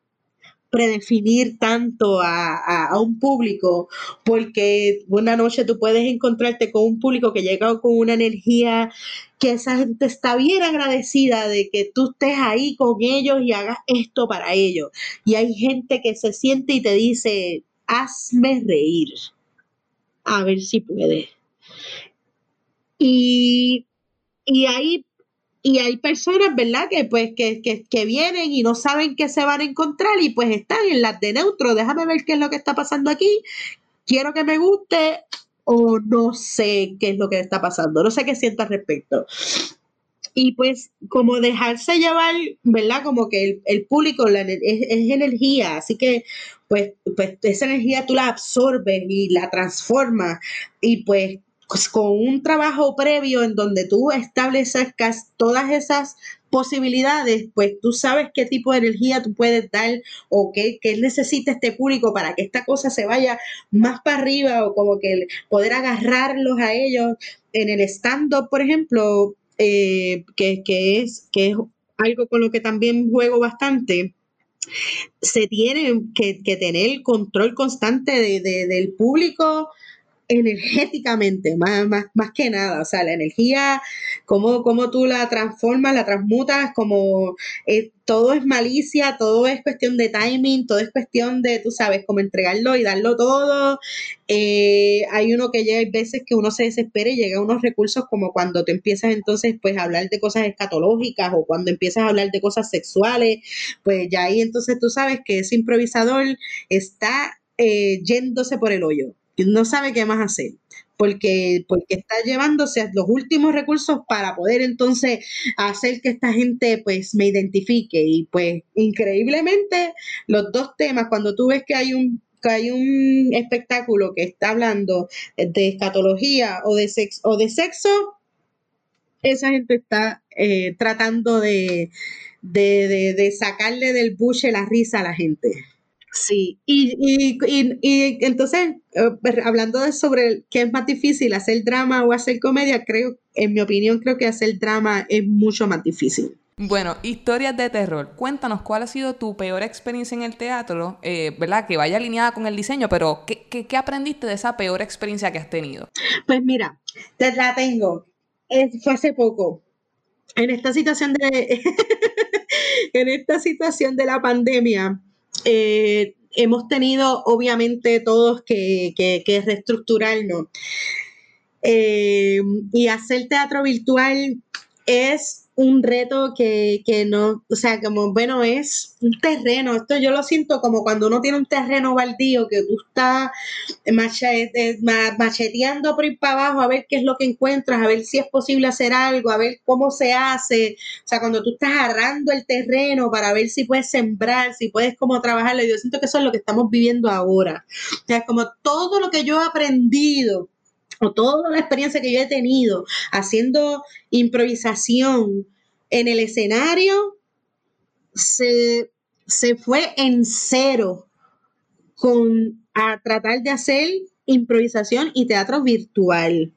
predefinir tanto a, un público, porque una noche tú puedes encontrarte con un público que llega con una energía que esa gente está bien agradecida de que tú estés ahí con ellos y hagas esto para ellos. Y hay gente que se siente y te dice, hazme reír, a ver si puede. Y, y ahí y hay personas, ¿verdad? Que pues que, que, vienen y no saben qué se van a encontrar y pues están en las de neutro. Déjame ver qué es lo que está pasando aquí. Quiero que me guste o no sé qué es lo que está pasando. No sé qué siento al respecto. y pues como dejarse llevar, ¿verdad? Como que el, público es, es, energía, así que pues, pues esa energía tú la absorbes y la transformas y pues pues, con un trabajo previo en donde tú estableces todas esas posibilidades, pues tú sabes qué tipo de energía tú puedes dar o qué, qué, necesita este público para que esta cosa se vaya más para arriba o como que poder agarrarlos a ellos. En el stand-up, por ejemplo, eh, que, es, que es algo con lo que también juego bastante se tiene que, tener control constante del público energéticamente, más, más, más que nada, o sea, la energía, cómo, cómo tú la transformas, la transmutas, como eh, todo es malicia, todo es cuestión de timing, todo es cuestión de, tú sabes, cómo entregarlo y darlo todo. Eh, hay uno que llega, hay veces que uno se desespera y llega a unos recursos como cuando te empiezas entonces pues a hablar de cosas escatológicas o cuando empiezas a hablar de cosas sexuales, pues ya ahí entonces tú sabes que ese improvisador está eh, yéndose por el hoyo no sabe qué más hacer, porque, porque está llevándose los últimos recursos para poder entonces hacer que esta gente pues me identifique. Y pues increíblemente los dos temas, cuando tú ves que hay un hay un espectáculo que está hablando de escatología o de sexo, o de sexo esa gente está eh, tratando de, de, de, sacarle del buche la risa a la gente. Sí, y, y, y, entonces, eh, pues, hablando de sobre qué es más difícil, hacer drama o hacer comedia, creo, en mi opinión, creo que hacer drama es mucho más difícil. Bueno, historias de terror. Cuéntanos cuál ha sido tu peor experiencia en el teatro, eh, ¿verdad? Que vaya alineada con el diseño, pero ¿qué, ¿qué, aprendiste de esa peor experiencia que has tenido? Pues mira, te la tengo. fue hace poco. En esta situación de. en esta situación de la pandemia, eh, hemos tenido obviamente todos que, que, reestructurarnos. Eh, y hacer teatro virtual es un reto que, no, o sea, como, bueno, es un terreno, esto yo lo siento como cuando uno tiene un terreno baldío que tú estás macheteando por ir para abajo a ver qué es lo que encuentras, a ver si es posible hacer algo, a ver cómo se hace, o sea, cuando tú estás agarrando el terreno para ver si puedes sembrar, si puedes como trabajarlo, yo siento que eso es lo que estamos viviendo ahora, o sea, como todo lo que yo he aprendido, o toda la experiencia que yo he tenido haciendo improvisación en el escenario, se, fue en cero con a tratar de hacer improvisación y teatro virtual.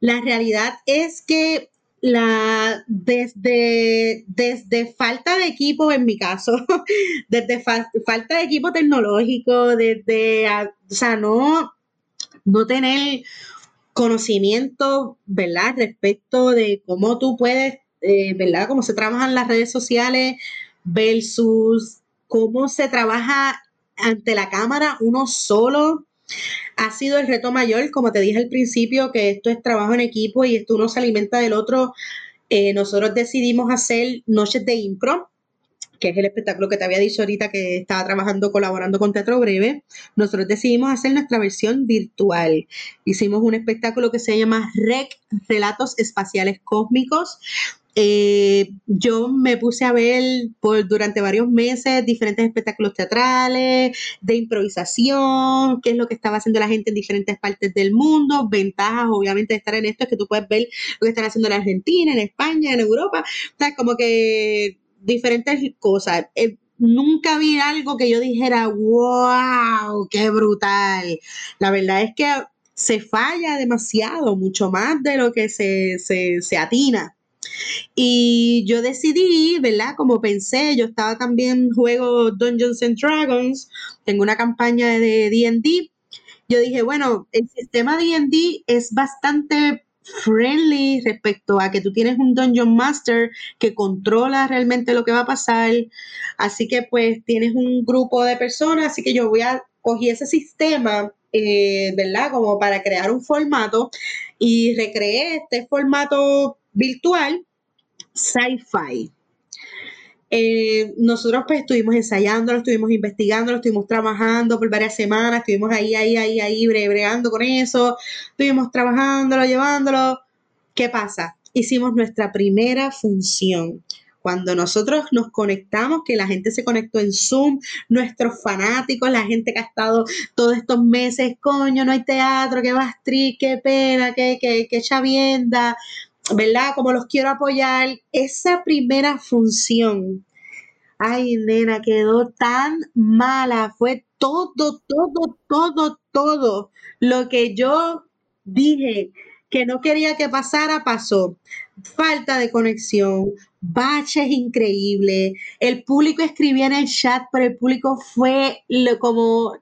La realidad es que la, desde, desde falta de equipo, en mi caso, desde falta de equipo tecnológico, desde, o sea, no, no tener conocimiento, ¿verdad? Respecto de cómo tú puedes, eh, ¿verdad? Cómo se trabajan las redes sociales versus cómo se trabaja ante la cámara uno solo. Ha sido el reto mayor, como te dije al principio, que esto es trabajo en equipo y esto uno se alimenta del otro. Eh, nosotros decidimos hacer noches de impro, que es el espectáculo que te había dicho ahorita que estaba trabajando, colaborando con Teatro Breve, nosotros decidimos hacer nuestra versión virtual. Hicimos un espectáculo que se llama REC, Relatos Espaciales Cósmicos. Eh, yo me puse a ver por durante varios meses diferentes espectáculos teatrales, de improvisación, qué es lo que estaba haciendo la gente en diferentes partes del mundo, ventajas obviamente de estar en esto es que tú puedes ver lo que están haciendo en Argentina, en España, en Europa, o sea, como que diferentes cosas. Eh, nunca vi algo que yo dijera, wow, qué brutal. La verdad es que se falla demasiado, mucho más de lo que se, se, atina. Y yo decidí, ¿verdad? Como pensé, yo estaba también juego Dungeons and Dragons, tengo una campaña de DD. Yo dije, bueno, el sistema DD es bastante friendly respecto a que tú tienes un Dungeon Master que controla realmente lo que va a pasar. Así que pues tienes un grupo de personas, así que yo voy a coger ese sistema, eh, ¿verdad? Como para crear un formato y recreé este formato virtual sci-fi. Eh, nosotros pues estuvimos ensayando, lo estuvimos investigando, lo estuvimos trabajando por varias semanas, estuvimos ahí, ahí, ahí, ahí, bregando con eso, estuvimos trabajándolo, llevándolo. ¿Qué pasa? hicimos nuestra primera función. Cuando nosotros nos conectamos, que la gente se conectó en Zoom, nuestros fanáticos, la gente que ha estado todos estos meses, coño, no hay teatro, qué bastri, qué pena, qué, qué, qué chavienda, ¿verdad? Como los quiero apoyar. Esa primera función, ay, nena, quedó tan mala. Fue todo, todo, todo, todo lo que yo dije que no quería que pasara, pasó. Falta de conexión, baches increíbles. El público escribía en el chat, pero el público fue lo, como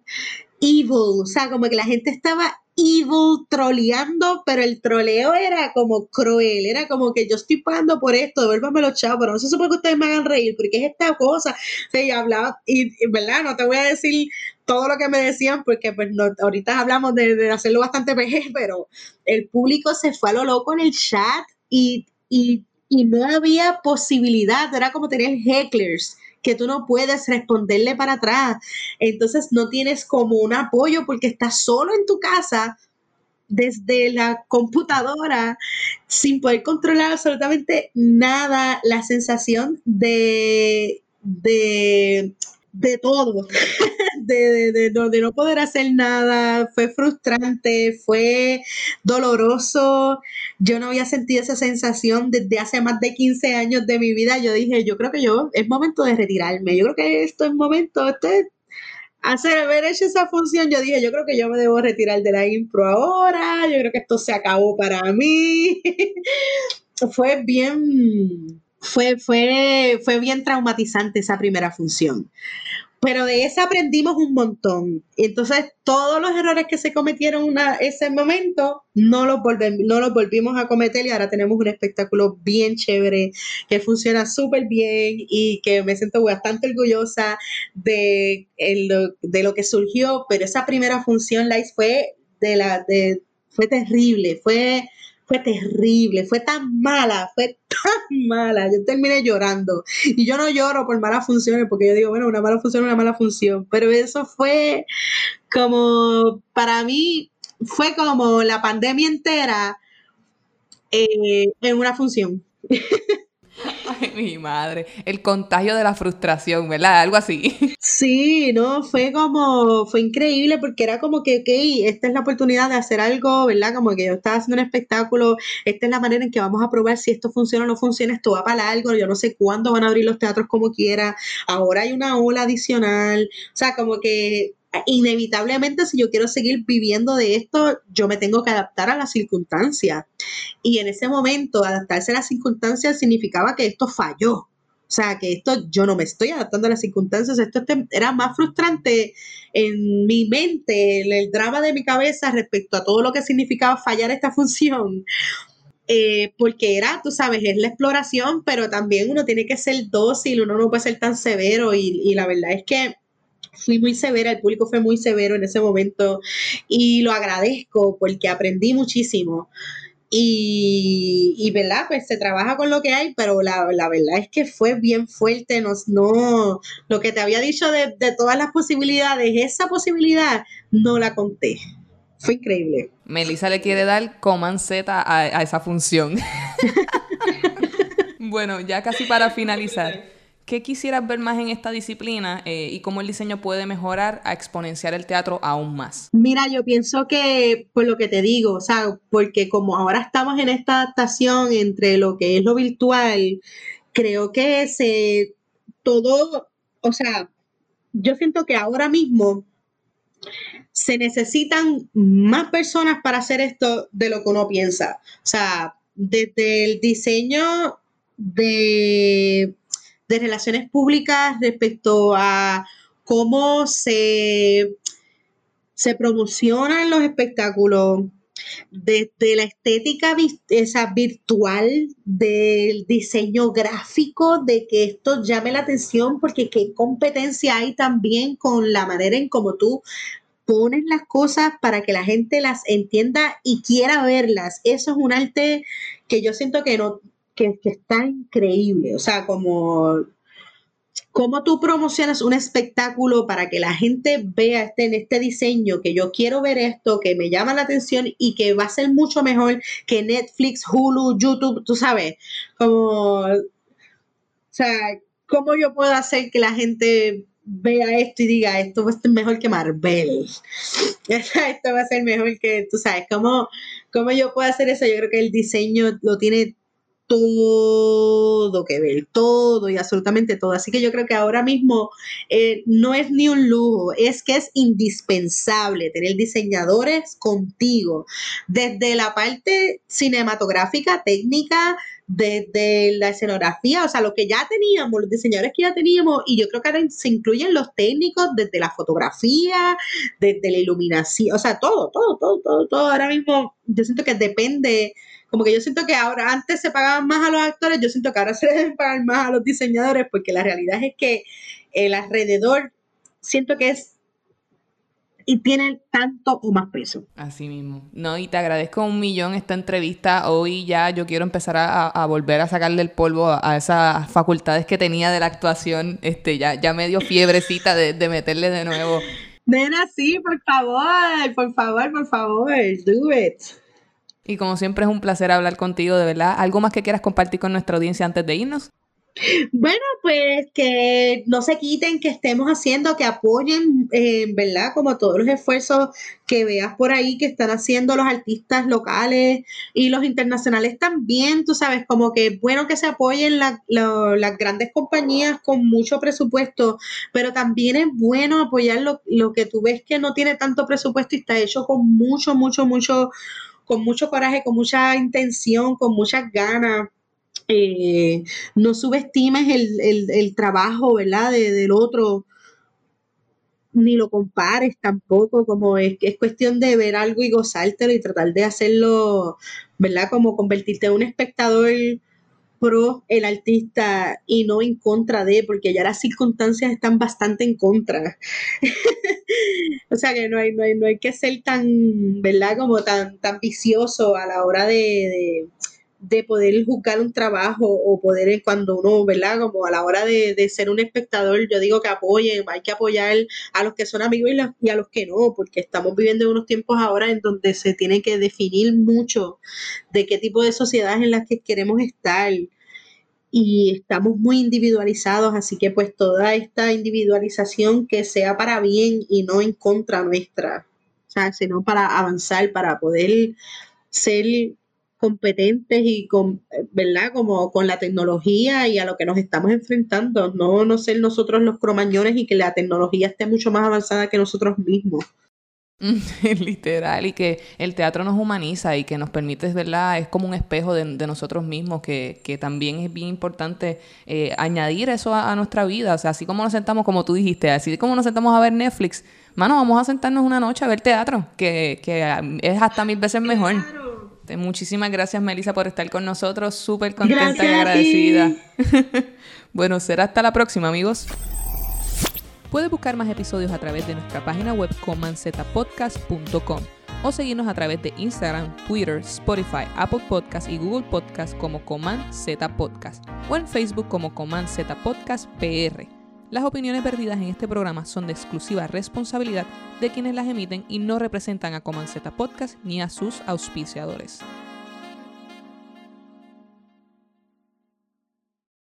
evil, o sea, como que la gente estaba evil troleando, pero el troleo era como cruel, era como que yo estoy pagando por esto, devuélvame los chavos, pero no se supone que ustedes me hagan reír, porque es esta cosa. O sea, y hablaba, y, verdad, no te voy a decir todo lo que me decían, porque pues no, ahorita hablamos de, de hacerlo bastante peje, pero el público se fue a lo loco en el chat y, y, y no había posibilidad, era como tener hecklers que tú no puedes responderle para atrás. Entonces no tienes como un apoyo porque estás solo en tu casa desde la computadora sin poder controlar absolutamente nada, la sensación de, de, de todo. de, de, de, no poder hacer nada, fue frustrante, fue doloroso. Yo no había sentido esa sensación desde hace más de 15 años de mi vida. Yo dije, yo creo que yo, es momento de retirarme. Yo creo que esto es momento, esto es hacer, haber hecho esa función, yo dije, yo creo que yo me debo retirar de la impro ahora, yo creo que esto se acabó para mí. fue bien, fue, fue, fue bien traumatizante esa primera función. Pero de esa aprendimos un montón. Entonces, todos los errores que se cometieron en ese momento, no los, no los volvimos a cometer y ahora tenemos un espectáculo bien chévere, que funciona súper bien y que me siento bastante orgullosa de, de lo que surgió. Pero esa primera función, Lice, fue, de la, de, fue terrible, fue fue terrible, fue tan mala, fue tan mala. Yo terminé llorando. Y yo no lloro por malas funciones, porque yo digo, bueno, una mala función es una mala función. Pero eso fue como, para mí, fue como la pandemia entera eh, en una función. Ay, mi madre. El contagio de la frustración, ¿verdad? Algo así. Sí, no, fue como, fue increíble porque era como que, ok, esta es la oportunidad de hacer algo, ¿verdad? Como que yo estaba haciendo un espectáculo, esta es la manera en que vamos a probar si esto funciona o no funciona, esto va para algo, yo no sé cuándo van a abrir los teatros como quiera, ahora hay una ola adicional, o sea, como que inevitablemente si yo quiero seguir viviendo de esto, yo me tengo que adaptar a las circunstancias. Y en ese momento, adaptarse a las circunstancias significaba que esto falló. O sea, que esto yo no me estoy adaptando a las circunstancias, esto este, era más frustrante en mi mente, el, drama de mi cabeza respecto a todo lo que significaba fallar esta función. Eh, porque era, tú sabes, es la exploración, pero también uno tiene que ser dócil, uno no puede ser tan severo y, y la verdad es que fui muy severa, el público fue muy severo en ese momento y lo agradezco porque aprendí muchísimo. Y, y, ¿verdad? Pues se trabaja con lo que hay, pero la, verdad es que fue bien fuerte. Nos, no, lo que te había dicho de, todas las posibilidades, esa posibilidad no la conté. Fue increíble. Melissa le quiere dar coman Z a, a esa función. bueno, ya casi para finalizar. ¿Qué quisieras ver más en esta disciplina eh, y cómo el diseño puede mejorar a exponenciar el teatro aún más? Mira, yo pienso que, por lo que te digo, o sea, porque como ahora estamos en esta adaptación entre lo que es lo virtual, creo que se todo, o sea, yo siento que ahora mismo se necesitan más personas para hacer esto de lo que uno piensa. O sea, desde el diseño de de relaciones públicas respecto a cómo se, se promocionan los espectáculos, desde la estética esa virtual, del diseño gráfico, de que esto llame la atención, porque qué competencia hay también con la manera en cómo tú pones las cosas para que la gente las entienda y quiera verlas. Eso es un arte que yo siento que no, que, está increíble. O sea, como cómo tú promocionas un espectáculo para que la gente vea este, en este diseño, que yo quiero ver esto, que me llama la atención y que va a ser mucho mejor que Netflix, Hulu, YouTube, tú sabes, como, o sea, cómo yo puedo hacer que la gente vea esto y diga, esto va a ser mejor que Marvel. esto va a ser mejor que, tú sabes, ¿cómo, cómo yo puedo hacer eso? Yo creo que el diseño lo tiene todo que ver, todo y absolutamente todo. Así que yo creo que ahora mismo eh, no es ni un lujo, es que es indispensable tener diseñadores contigo, desde la parte cinematográfica, técnica, desde la escenografía, o sea, lo que ya teníamos, los diseñadores que ya teníamos, y yo creo que ahora se incluyen los técnicos desde la fotografía, desde la iluminación, o sea, todo, todo, todo, todo, todo. Ahora mismo yo siento que depende como que yo siento que ahora, antes se pagaban más a los actores, yo siento que ahora se deben pagar más a los diseñadores, porque la realidad es que el alrededor siento que es y tiene tanto o más peso. Así mismo. No, y te agradezco un millón esta entrevista. Hoy ya yo quiero empezar a, volver a sacarle el polvo a, esas facultades que tenía de la actuación. Este, ya, ya medio fiebrecita de, de meterle de nuevo. Nena, sí, por favor, por favor, por favor, do it. Y como siempre es un placer hablar contigo, de verdad. ¿Algo más que quieras compartir con nuestra audiencia antes de irnos? Bueno, pues que no se quiten, que estemos haciendo, que apoyen, eh, ¿verdad? Como todos los esfuerzos que veas por ahí que están haciendo los artistas locales y los internacionales también, tú sabes, como que es bueno que se apoyen las grandes compañías con mucho presupuesto, pero también es bueno apoyar lo, lo que tú ves que no tiene tanto presupuesto y está hecho con mucho, mucho, mucho con mucho coraje, con mucha intención, con muchas ganas. Eh, no subestimes el, trabajo, ¿verdad? del otro, ni lo compares tampoco, como es, es cuestión de ver algo y gozártelo y tratar de hacerlo, ¿verdad? Como convertirte en un espectador el artista y no en contra de, porque ya las circunstancias están bastante en contra. o sea que no hay, no hay, no hay que ser tan, ¿verdad? Como tan, tan vicioso a la hora de, poder juzgar un trabajo o poder cuando uno, ¿verdad? Como a la hora de, ser un espectador, yo digo que apoyen, hay que apoyar a los que son amigos y, a los que no, porque estamos viviendo en unos tiempos ahora en donde se tiene que definir mucho de qué tipo de sociedad en las que queremos estar y estamos muy individualizados, así que pues toda esta individualización que sea para bien y no en contra nuestra, o sea, sino para avanzar, para poder ser competentes y con, ¿verdad? Como con la tecnología y a lo que nos estamos enfrentando, no, no ser nosotros los cromañones y que la tecnología esté mucho más avanzada que nosotros mismos. Literal, y que el teatro nos humaniza y que nos permite, ¿verdad? Es como un espejo de, nosotros mismos, que, que, también es bien importante eh, añadir eso a, nuestra vida. O sea, así como nos sentamos, como tú dijiste, así como nos sentamos a ver Netflix, mano, vamos a sentarnos una noche a ver teatro, que, que um, es hasta mil veces mejor. Muchísimas gracias, Melissa, por estar con nosotros. Súper contenta y agradecida. bueno, será hasta la próxima, amigos. Puedes buscar más episodios a través de nuestra página web comanzetapodcast.com o seguirnos a través de Instagram, Twitter, Spotify, Apple Podcast y Google Podcast como Coman Z Podcast o en Facebook como Coman Z Podcast PR. Las opiniones perdidas en este programa son de exclusiva responsabilidad de quienes las emiten y no representan a Coman Z Podcast ni a sus auspiciadores.